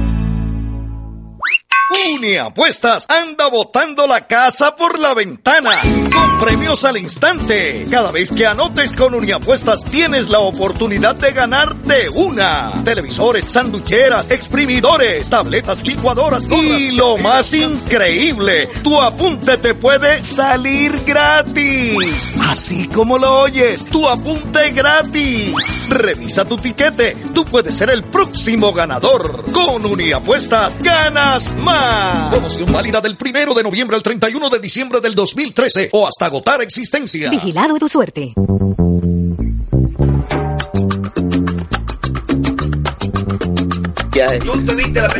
S16: Uniapuestas anda botando la casa por la ventana con premios al instante. Cada vez que anotes con Uniapuestas tienes la oportunidad de ganar de una. Televisores, sanducheras, exprimidores, tabletas, licuadoras y lo más increíble, tu apunte te puede salir gratis. Así como lo oyes, tu apunte gratis. Revisa tu tiquete, tú puedes ser el próximo ganador. Con Uniapuestas ganas más. Promoción válida del primero de noviembre al 31 de diciembre del 2013 o hasta agotar existencia.
S17: Vigilado tu suerte.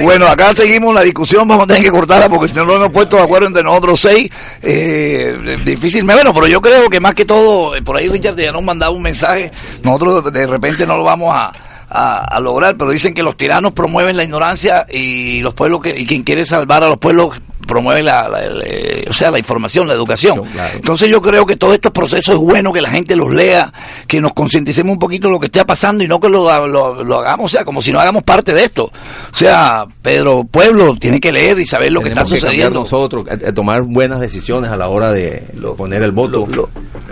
S3: Bueno, acá seguimos la discusión, vamos a tener que cortarla porque si no nos hemos puesto de acuerdo entre nosotros seis, eh, difícil, bueno, pero yo creo que más que todo, eh, por ahí Richard ya nos mandaba un mensaje, nosotros de repente no lo vamos a, a, a lograr, pero dicen que los tiranos promueven la ignorancia y los pueblos que, y quien quiere salvar a los pueblos promueve la, la- eh, o sea, la información, la educación. Entonces yo creo que todos estos procesos es bueno que la gente los lea, que nos concienticemos un poquito de lo que está pasando y no que lo, lo- lo hagamos, o sea, como si no hagamos parte de esto. O sea, Pedro Pueblo tiene que leer y saber lo que está
S4: Tenemos que
S3: sucediendo.
S4: nosotros, tomar buenas decisiones a la hora de lo- poner el voto.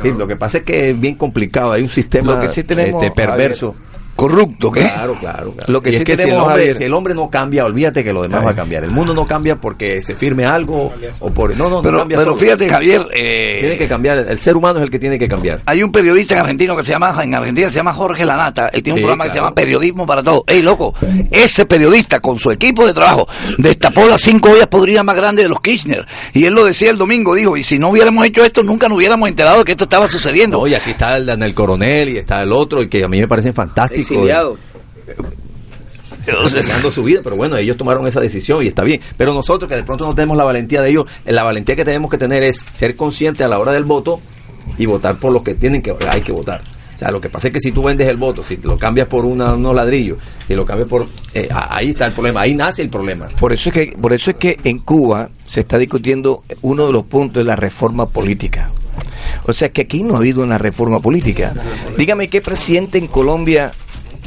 S4: Sí, lo que pasa es que es bien complicado, hay un sistema
S5: Lo que sí tenemos,
S4: este, perverso.
S3: Corrupto, ¿qué?
S4: Claro, claro. claro.
S5: Lo que
S4: Y
S5: sí
S4: es que si el, hombre, si el hombre no cambia, olvídate que lo demás va a cambiar. El mundo no cambia porque se firme algo o por... No, no, no cambia
S3: pero
S4: solo.
S3: fíjate, Javier, eh,
S4: Tiene que cambiar, el ser humano es el que tiene que cambiar.
S3: Hay un periodista en Argentina que se llama, en Argentina se llama Jorge Lanata, él tiene un programa que se llama Periodismo para Todos. Ey, loco, ese periodista con su equipo de trabajo destapó las cinco ollas podridas más grandes de los Kirchner. Y él lo decía el domingo, dijo, y si no hubiéramos hecho esto, nunca nos hubiéramos enterado de que esto estaba sucediendo.
S4: Oye, aquí está el Daniel Coronel y está el otro, y que a mí me parecen fantásticos.
S6: Exiliado.
S4: Arriesgando su vida, pero bueno, ellos tomaron esa decisión y está bien. Pero nosotros que de pronto no tenemos la valentía de ellos, eh, la valentía que tenemos que tener es ser conscientes a la hora del voto y votar por lo que tienen que hay que votar. O sea, lo que pasa es que si tú vendes el voto, si lo cambias por una- unos ladrillos, si lo cambias por... eh, ahí está el problema, ahí nace el problema.
S5: Por eso es que por eso es que en Cuba se está discutiendo uno de los puntos de la reforma política. O sea que aquí no ha habido una reforma política. Dígame qué presidente en Colombia,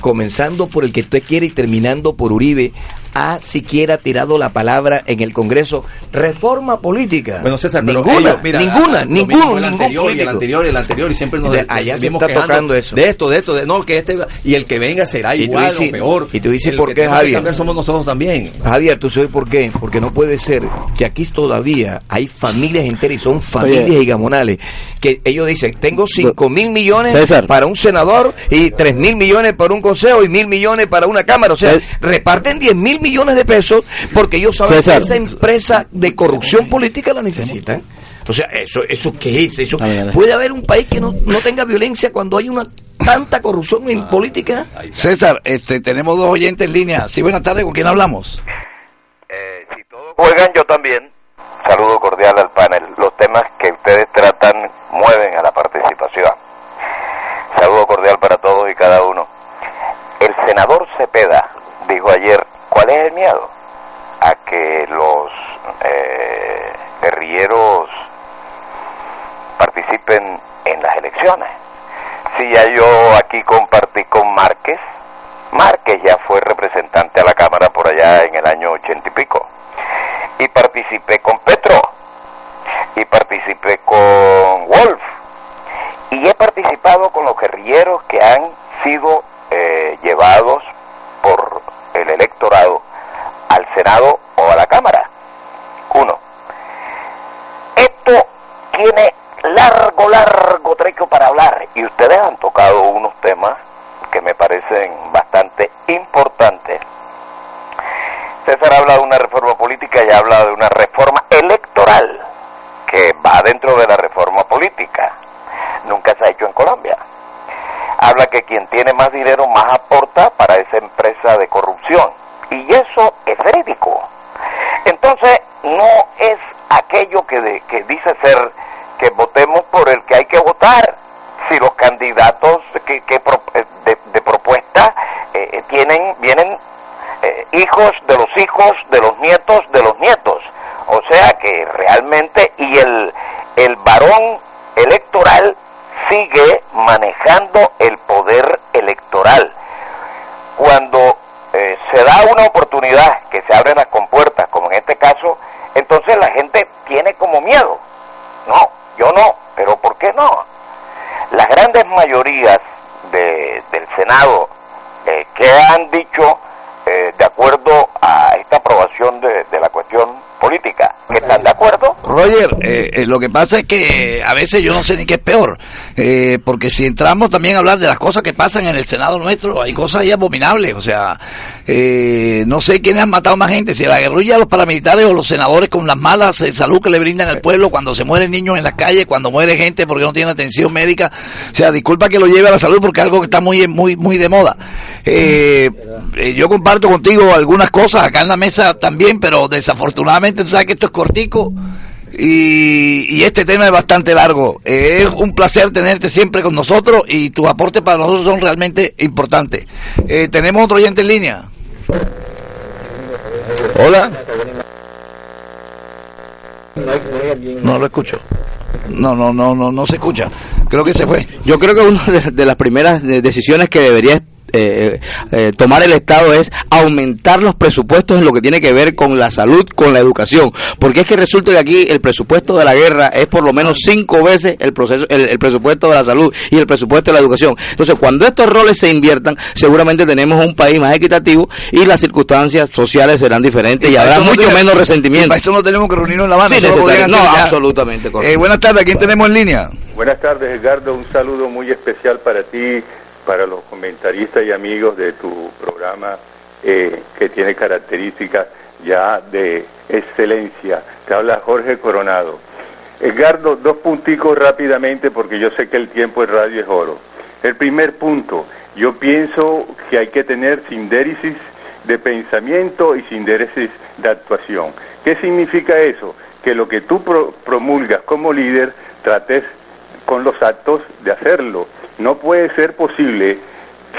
S5: comenzando por el que usted quiere y terminando por Uribe, ha siquiera tirado la palabra en el Congreso reforma política.
S4: Bueno, César, pero
S5: ninguna,
S4: ellos, mira,
S5: ninguna,
S4: ah,
S5: ninguno,
S4: mismo el
S5: ningún
S4: anterior y el
S5: político.
S4: anterior y el anterior y siempre nos
S5: O sea, allá se
S4: vivimos
S5: está tocando eso.
S4: de esto, de esto, de no que este y el que venga será
S5: Y
S4: igual
S5: dices-
S4: o peor.
S5: y tú dices
S4: El
S5: por qué, Javier.
S4: somos nosotros también.
S5: Javier, ¿tú sabes por qué? Porque no puede ser que aquí todavía hay familias enteras y son familias
S6: Oye.
S5: higamonales que ellos dicen, tengo cinco mil millones
S6: César.
S5: para un senador y tres mil millones para un consejo y mil millones para una cámara. O sea, reparten diez mil millones de pesos porque ellos saben
S6: César.
S5: que esa empresa de corrupción política la necesitan. O sea, ¿eso, eso qué es? Eso,
S6: Dale, dale.
S5: ¿Puede haber un país que no, no tenga violencia cuando hay una tanta corrupción en política?
S3: César, este, tenemos dos oyentes en línea. Sí, buenas tardes, ¿con quién hablamos?
S17: Juegan yo también. Saludo cordial al panel. Los temas que ustedes tratan mueven a la participación. Saludo cordial para todos y cada uno. El senador Cepeda dijo ayer, ¿cuál es el miedo? A que los eh, guerrilleros participen en las elecciones. Si ya yo aquí compartí con Márquez, Márquez ya fue representante a la Cámara por allá en el año ochenta y pico. Y participé con Petro. Y participé con Wolf. Y he participado con los guerrilleros que han sido eh, llevados el electorado al Senado o a la Cámara. Uno. Esto tiene largo, largo trecho para hablar. Y ustedes han tocado unos temas que me parecen bastante importantes. César habla de una reforma política y habla de una reforma electoral que va dentro de la reforma política. Nunca se ha hecho en Colombia. Habla que quien tiene más dinero más aporta para esa empresa de corrupción. Y eso es verídico. Entonces, no es aquello que, de- que dice ser que votemos por el que hay que votar. Si los candidatos que, que pro- eh, de, de propuesta eh, eh, tienen, vienen eh, hijos de los hijos de los nietos de los nietos. O sea que realmente, y el, el varón electoral sigue manejando el poder electoral. Cuando eh, se da una oportunidad que se abren las compuertas, como en este caso, entonces la gente tiene como miedo. No, yo no, pero ¿por qué no? Las grandes mayorías de- del Senado eh, que han dicho eh, de acuerdo a esta aprobación de, la cuestión política, están de acuerdo,
S3: Roger, eh, eh, lo que pasa es que eh, a veces yo no sé ni qué es peor, porque si entramos también a hablar de las cosas que pasan en el Senado nuestro, hay cosas ahí abominables, o sea, no sé quiénes han matado más gente, si la guerrilla, los paramilitares o los senadores con las malas salud que le brindan al pueblo cuando se mueren niños en las calles, cuando muere gente porque no tiene atención médica, o sea, disculpa que lo lleve a la salud porque es algo que está muy, muy, muy de moda. Yo comparto contigo algunas cosas acá en la mesa también, pero desafortunadamente tú sabes que esto es cortico y, y este tema es bastante largo. Eh, es un placer tenerte siempre con nosotros y tus aportes para nosotros son realmente importantes. Eh, Tenemos otro oyente en línea.
S5: Hola.
S3: No lo escucho. No, no, no, no, no se escucha. Creo que se fue.
S6: Yo creo que una de, de las primeras de- decisiones que debería eh, eh, tomar el Estado es aumentar los presupuestos en lo que tiene que ver con la salud, con la educación, porque es que resulta que aquí el presupuesto de la guerra es por lo menos cinco veces el proceso, el, el presupuesto de la salud y el presupuesto de la educación. Entonces, cuando estos roles se inviertan, seguramente tenemos un país más equitativo y las circunstancias sociales serán diferentes y, habrá
S3: no
S6: mucho menos
S3: y
S6: resentimiento.
S3: Para eso no tenemos que reunirnos en La Habana.
S6: Sí, No,
S3: ya.
S6: absolutamente correcto.
S3: Eh, buenas tardes, ¿a quién tenemos en línea?
S18: Buenas tardes, Edgardo. Un saludo muy especial para ti, para los comentaristas y amigos de tu programa eh, que tiene características ya de excelencia. Te habla Jorge Coronado. Edgardo, dos punticos rápidamente porque yo sé que el tiempo en radio es oro. El primer punto, yo pienso que hay que tener sindéresis de pensamiento y sindéresis de actuación. ¿Qué significa eso? Que lo que tú pro- promulgas como líder trates con los actos de hacerlo. No puede ser posible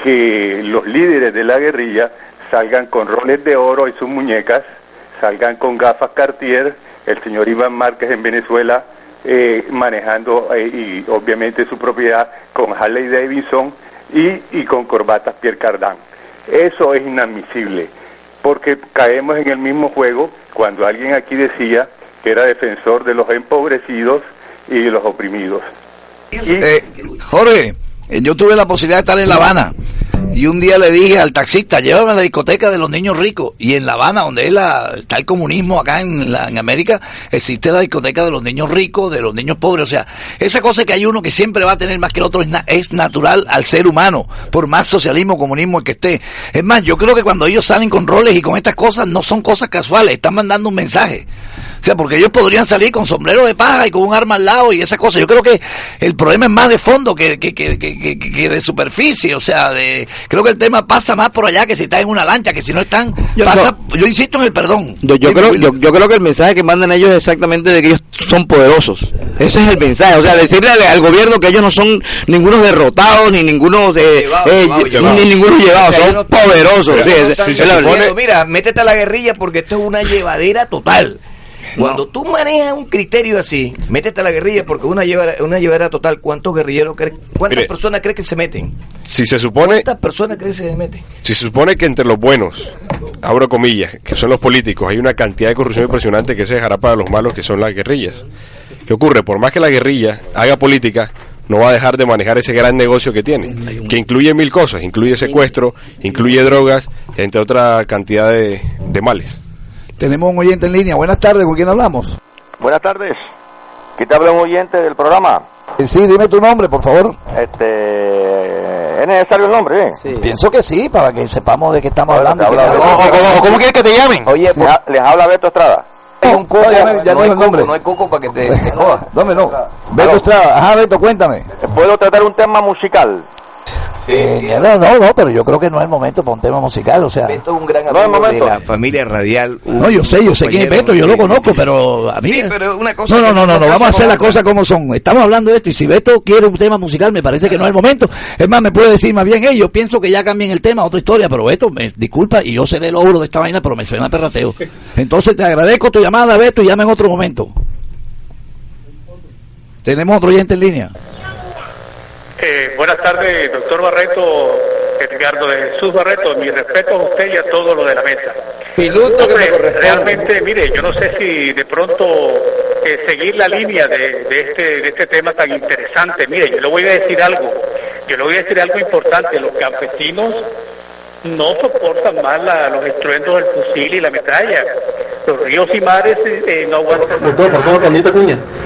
S18: que los líderes de la guerrilla salgan con roles de oro y sus muñecas, salgan con gafas Cartier, el señor Iván Márquez en Venezuela eh, manejando eh, y obviamente su propiedad con Harley Davidson y, y con corbatas Pierre Cardin. Eso es inadmisible, porque caemos en el mismo juego cuando alguien aquí decía que era defensor de los empobrecidos y de los oprimidos.
S3: Eh, Jorge, yo tuve la posibilidad de estar en La Habana y un día le dije al taxista, llévame a la discoteca de los niños ricos. Y en La Habana, donde es la- está el comunismo acá en, la- en América, existe la discoteca de los niños ricos, de los niños pobres. O sea, esa cosa que hay uno que siempre va a tener más que el otro es, es natural al ser humano, por más socialismo, comunismo que esté. Es más, yo creo que cuando ellos salen con roles y con estas cosas, no son cosas casuales, están mandando un mensaje. O sea, porque ellos podrían salir con sombrero de paja y con un arma al lado y esas cosas. Yo creo que el problema es más de fondo que, que, que- que de superficie. O sea, de, creo que el tema pasa más por allá que si están en una lancha, que si no están...
S6: Yo-
S3: pasa, yo insisto en el perdón.
S6: Yo, yo creo, yo, yo creo que el mensaje que mandan ellos es exactamente de que ellos son poderosos. Ese es el mensaje. O sea, decirle al, al gobierno que ellos no son ninguno derrotados, ni ninguno de, eh, ni ninguno llevado,
S5: O sea, ellos
S6: son
S5: no
S6: Sí,
S5: no diciendo, Mira, métete a la guerrilla porque esto es una llevadera total. Cuando tú manejas un criterio así, métete a la guerrilla porque una llevadera, una llevadera total, ¿cuántos guerrilleros crees? ¿Cuántas
S7: Mire.
S5: personas crees que se meten?
S7: Si se supone,
S5: ¿Cuántas personas crees que se meten?
S7: si se supone que entre los buenos, abro comillas, que son los políticos, hay una cantidad de corrupción impresionante que se dejará para los malos que son las guerrillas. ¿Qué ocurre? Por más que la guerrilla haga política, no va a dejar de manejar ese gran negocio que tiene, que incluye mil cosas, incluye secuestro, incluye drogas, entre otra cantidad de, de males.
S3: Tenemos un oyente en línea. Buenas tardes, ¿con quién hablamos?
S19: Buenas tardes. Aquí te habla un oyente del programa.
S3: Eh, Sí, dime tu nombre, por favor.
S19: Este, ¿Es necesario el nombre? eh?
S3: Pienso que sí, para que sepamos de qué estamos hablando.
S19: habla
S3: ¿Qué-
S19: Beto.
S3: o- o- o- ¿Cómo quieres que te llamen?
S19: Oye, les, ha- les habla Beto Estrada.
S3: No, no, ya me- ya
S19: no hay
S3: el nombre.
S19: cuco, no hay cuco para que te, (laughs) te.
S3: Dame, no. Beto Estrada. Ajá, Beto, cuéntame.
S19: ¿Puedo tratar un tema musical?
S3: Eh, no, no, no, pero yo creo que no es el momento para un tema musical, o sea.
S5: Beto es un gran
S19: No,
S5: amigo de
S19: momento.
S5: la familia radial.
S3: No, yo sé, yo sé quién es Beto, yo lo
S5: de-
S3: conozco, pero a mí...
S5: Sí, pero una cosa
S3: No, no, no, no, no, vamos a hacer las cosas como son. Estamos hablando de esto y si Beto quiere un tema musical, me parece que no es el momento. Es más, me puede decir más bien, hey, yo pienso que ya cambien el tema, otra historia, pero Beto, me disculpa y yo seré el ogro de esta vaina, pero me suena perrateo. Entonces te agradezco tu llamada, Beto, y llama en otro momento. Tenemos otro oyente en línea.
S20: Eh, buenas tardes, doctor Barreto, Edgardo de Jesús Barreto. Mi respeto a usted y a todo lo de la mesa. Hombre, realmente, mire, yo no sé si de pronto eh, seguir la línea de, de este, de este tema tan interesante. Mire, yo le voy a decir algo. Yo le voy a decir algo importante. Los campesinos no soportan más la- los estruendos del fusil y la metralla. Los ríos y mares eh, no aguantan más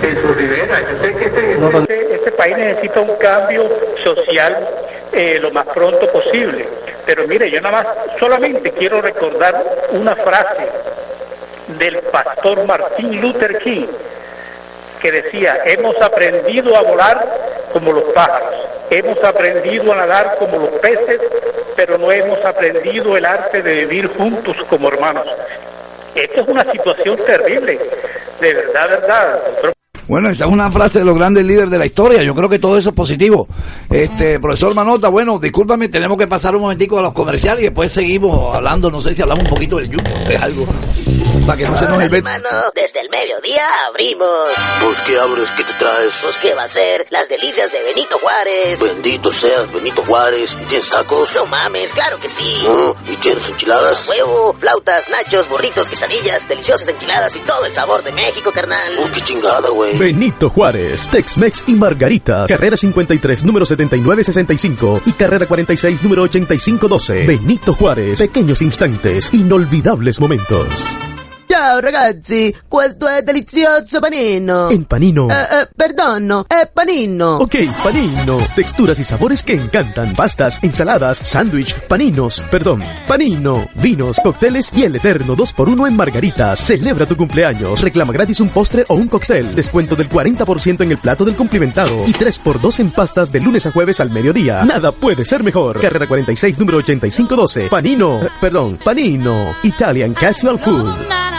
S20: en su ribera. Yo sé que este, este- este país necesita un cambio social eh, lo más pronto posible. Pero mire, yo nada más solamente quiero recordar una frase del pastor Martin Luther King que decía, hemos aprendido a volar como los pájaros, hemos aprendido a nadar como los peces, pero no hemos aprendido el arte de vivir juntos como hermanos. Esto es una situación terrible, de verdad, verdad.
S3: Bueno, esa es una frase de los grandes líderes de la historia. Yo creo que todo eso es positivo. Este, profesor Manota, bueno, discúlpame, tenemos que pasar un momentico a los comerciales y después seguimos hablando, no sé si hablamos un poquito del yugo, de algo. Para que no se nos
S12: Órale,
S3: el
S12: mano, desde el mediodía abrimos.
S13: ¿Pues qué abres? ¿Qué te traes?
S12: Pues qué va a ser las delicias de Benito Juárez.
S13: Bendito seas, Benito Juárez. ¿Y tienes tacos?
S12: No mames, claro que sí.
S13: ¿Y tienes enchiladas?
S12: Huevo, flautas, nachos, burritos, quesadillas, deliciosas enchiladas y todo el sabor de México, carnal.
S13: Oh, qué chingada, güey.
S2: Benito Juárez, Tex-Mex y Margaritas. Carrera 53, número 7965 y carrera 46, número 8512. Benito Juárez, pequeños instantes, inolvidables momentos.
S14: Ciao ragazzi, questo è delizioso panino.
S2: En Panino.
S14: Eh, eh, perdono, è panino.
S2: Ok, panino. Texturas y sabores que encantan. Pastas, ensaladas, sándwich, paninos, perdón, panino, vinos, cócteles y el eterno 2x1 en margaritas. Celebra tu cumpleaños. Reclama gratis un postre o un cóctel. Descuento del 40% en el plato del cumplimentado. Y 3x2 en pastas de lunes a jueves al mediodía. Nada puede ser mejor. Carrera 46, número 8512. Panino, eh, perdón, panino. Italian Casual Food.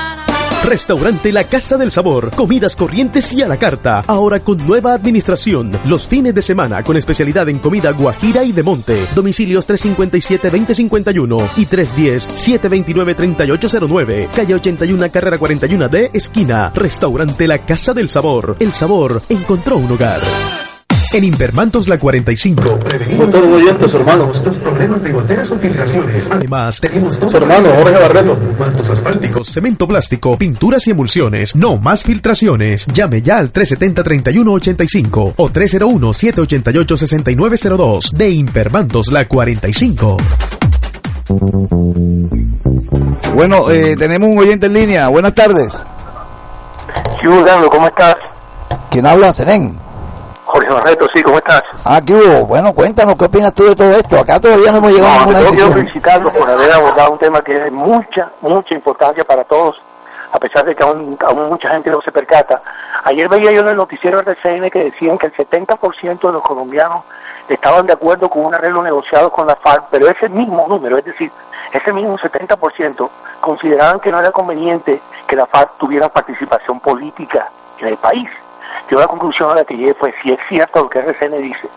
S2: Restaurante La Casa del Sabor. Comidas corrientes y a la carta. Ahora con nueva administración. Los fines de semana con especialidad en comida guajira y de monte. Domicilios 357-2051 y 310-729-3809. Calle 81, carrera 41D, esquina. Restaurante La Casa del Sabor. El sabor encontró un hogar. En Invermantos La 45 prevenimos
S21: todos los oyentes, hermanos.
S2: los problemas de goteras o filtraciones. Además, tenemos todo
S21: Su hermano, Jorge Barreto.
S2: mantos asfálticos, cemento plástico, pinturas y emulsiones. No más filtraciones. Llame ya al 370-3185 o 301-788-6902 de Impermantos La 45.
S3: Bueno, eh, tenemos un oyente en línea. Buenas tardes.
S22: Sí, Carlos, ¿cómo estás?
S3: ¿Quién habla? Serén.
S22: Jorge Barreto, sí, ¿cómo estás?
S3: Ah, ¿qué hubo? Bueno, cuéntanos, ¿qué opinas tú de todo esto? Acá todavía no hemos llegado a
S22: No,
S3: ninguna
S22: yo quiero
S3: decisión.
S22: felicitarlos por haber abordado un tema que es de mucha, mucha importancia para todos, a pesar de que aún, aún mucha gente no se percata. Ayer veía yo en el noticiero RCN que decían que el 70% de los colombianos estaban de acuerdo con un arreglo negociado con la FARC, pero ese mismo número, es decir, ese mismo 70% consideraban que no era conveniente que la FARC tuviera participación política en el país. Yo la conclusión a la que llegué fue, si es cierto lo que RCN dice,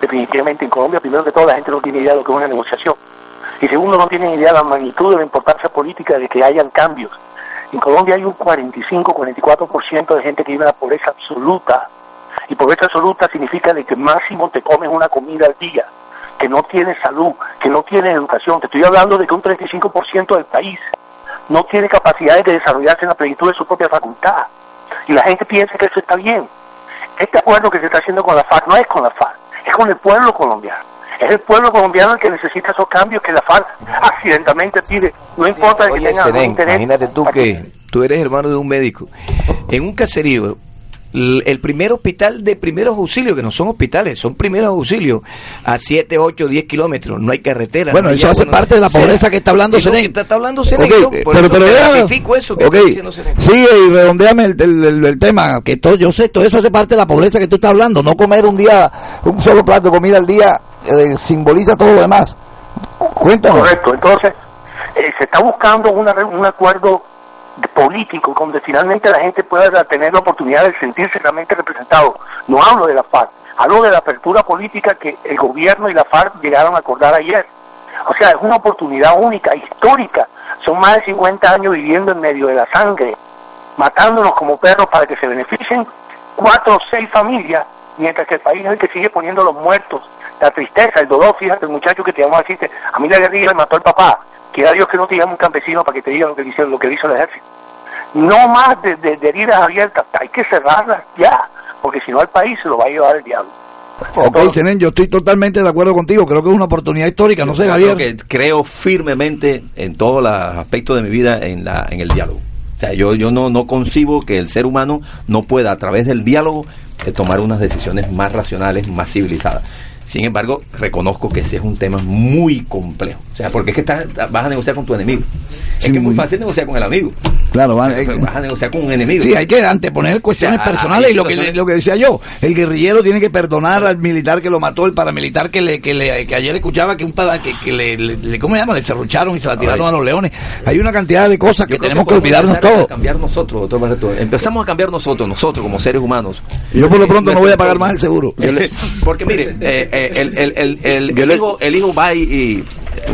S22: definitivamente en Colombia, primero que todo, la gente no tiene idea de lo que es una negociación. Y segundo, no tienen idea de la magnitud de la importancia política de que hayan cambios. En Colombia hay un 45-44% de gente que vive en la pobreza absoluta. Y pobreza absoluta significa de que máximo te comes una comida al día, que no tienes salud, que no tienes educación. Te estoy hablando de que un 35% del país no tiene capacidades de desarrollarse en la plenitud de su propia facultad. Y la gente piensa que eso está bien. Este acuerdo que se está haciendo con la FARC no es con la FARC, es con el pueblo colombiano. Es el pueblo colombiano el que necesita esos cambios que la FARC accidentalmente pide. No importa que
S5: Oye,
S22: tenga algún interés.
S5: imagínate tú que tú eres hermano de un médico. En un caserío, el primer hospital de primeros auxilios, que no son hospitales, son primeros auxilios, a 7, 8, 10 kilómetros, no hay carretera.
S3: Bueno,
S5: no hay
S3: eso
S5: agua,
S3: hace
S5: no-
S3: parte de la
S5: sea,
S3: pobreza que está hablando Seren.
S5: que está, está hablando Seren.
S3: Ok,
S5: yo,
S3: pero,
S5: eso
S3: pero
S5: te
S3: déjame-
S5: eso que
S3: ok,
S5: está diciendo Seren.
S3: sigue y redondeame el, el- el- el tema, que todo, yo sé, todo eso hace parte de la pobreza que tú estás hablando, no comer un día, un solo plato de comida al día, eh, simboliza todo lo demás. Cuéntanos.
S22: Correcto, entonces eh, se está buscando una re- un acuerdo político donde finalmente la gente pueda tener la oportunidad de sentirse realmente representado. No hablo de la FARC, hablo de la apertura política que el gobierno y la FARC llegaron a acordar ayer. O sea, es una oportunidad única, histórica. Son más de 50 años viviendo en medio de la sangre, matándonos como perros para que se beneficien cuatro o seis familias, mientras que el país es el que sigue poniendo los muertos. La tristeza, el dolor, fíjate, el muchacho que te llamó a decirte, a mí la guerrilla me mató el papá. Quiera Dios que no te llame un campesino para que te diga lo que dice, lo que hizo el ejército. No más de, de- de heridas abiertas, hay que cerrarlas ya, porque si no al país se lo va a llevar el diablo.
S3: Ok, Senen, yo estoy totalmente de acuerdo contigo, creo que es una oportunidad histórica, no sé,
S4: Yo
S3: Javier.
S4: creo que creo firmemente en todos los aspectos de mi vida en, la, en el diálogo. O sea, yo, yo no, no concibo que el ser humano no pueda a través del diálogo eh, tomar unas decisiones más racionales, más civilizadas. Sin embargo, reconozco que ese es un tema muy complejo. O sea, porque es que estás, vas a negociar con tu enemigo. es que es muy fácil negociar con el amigo.
S3: Claro,
S4: Pero vas a negociar con un enemigo.
S3: Sí, hay que anteponer cuestiones
S4: O sea,
S3: personales y lo que, lo que decía yo, el guerrillero tiene que perdonar al militar que lo mató, el paramilitar que le, que le, que ayer escuchaba que un para, que, que le, ¿cómo se llama? Le serrucharon y se la tiraron a los leones. Hay una cantidad de cosas que
S4: Yo
S3: tenemos que olvidarnos
S4: empezar a
S3: todo.
S4: cambiar nosotros, doctor Barreto. Empezamos a cambiar nosotros, nosotros como seres humanos.
S3: Yo por lo pronto no voy a pagar más el seguro. (laughs)
S4: Porque mire, eh, (laughs) el, el, el, el, el hijo, el hijo va y... y-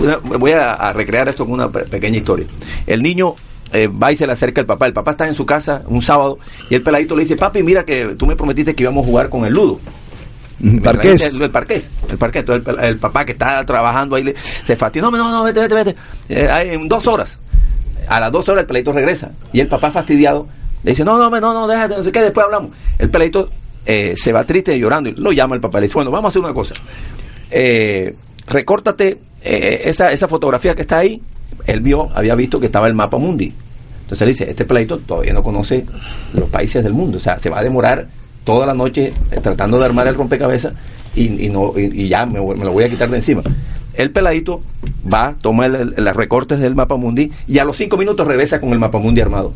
S4: una- voy a, a recrear esto con una pe- pequeña historia. El niño eh, va y se le acerca el papá. El papá está en su casa un sábado y el peladito le dice, papi, mira que tú me prometiste que íbamos a jugar con el ludo.
S3: Parqués.
S4: El, el parqués, el parqués. Entonces el, el papá que está trabajando ahí le, se fastidia. No, no, no, vete, vete, vete. Eh, en dos horas. A las dos horas el peladito regresa. Y el papá fastidiado le dice, no, no, no, no, déjate, no sé qué, después hablamos. El peladito eh, se va triste y llorando y lo llama el papá. Le dice, bueno, vamos a hacer una cosa. Eh, recórtate eh, esa, esa fotografía que está ahí. Él vio, había visto que estaba el mapa mundi. Entonces él dice, este peladito todavía no conoce los países del mundo. O sea, se va a demorar toda la noche eh, tratando de armar el rompecabezas y, y no, y, y ya me, lo voy a quitar de encima. El peladito va, toma los recortes del mapa mundi y a los cinco minutos regresa con el mapa mundi armado.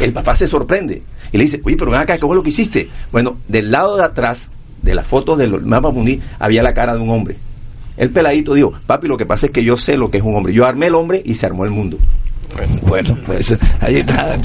S4: El papá se sorprende y le dice, oye, pero ven acá, ¿cómo es lo que hiciste? Bueno, del lado de atrás de las fotos del mapa mundi había la cara de un hombre. El peladito dijo, papi, lo que pasa es que yo sé lo que es un hombre. Yo armé el hombre y se armó el mundo.
S3: Bueno, pues, ahí está.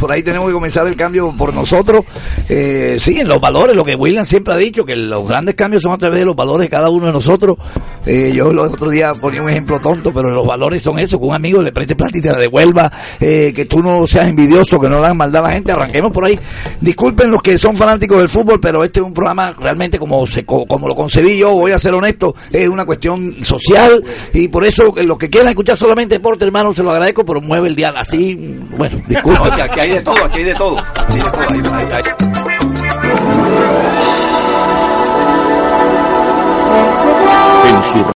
S3: Por ahí tenemos que comenzar el cambio por nosotros. Eh, sí, en los valores, lo que William siempre ha dicho, que los grandes cambios son a través de los valores de cada uno de nosotros. Eh, yo el otro día ponía un ejemplo tonto, pero los valores son eso, que un amigo le preste plata y te devuelva, eh, que tú no seas envidioso, que no le hagas maldad a la gente, arranquemos por ahí. Disculpen los que son fanáticos del fútbol, pero este es un programa realmente como, se, co- como lo concebí yo, voy a ser honesto, es una cuestión social y por eso los que quieran escuchar solamente deporte, hermano, se lo agradezco, pero mueve el dial así. Bueno, (laughs) disculpa.
S4: o sea, aquí hay de todo, aquí hay de todo. Hay de todo hay, hay, en su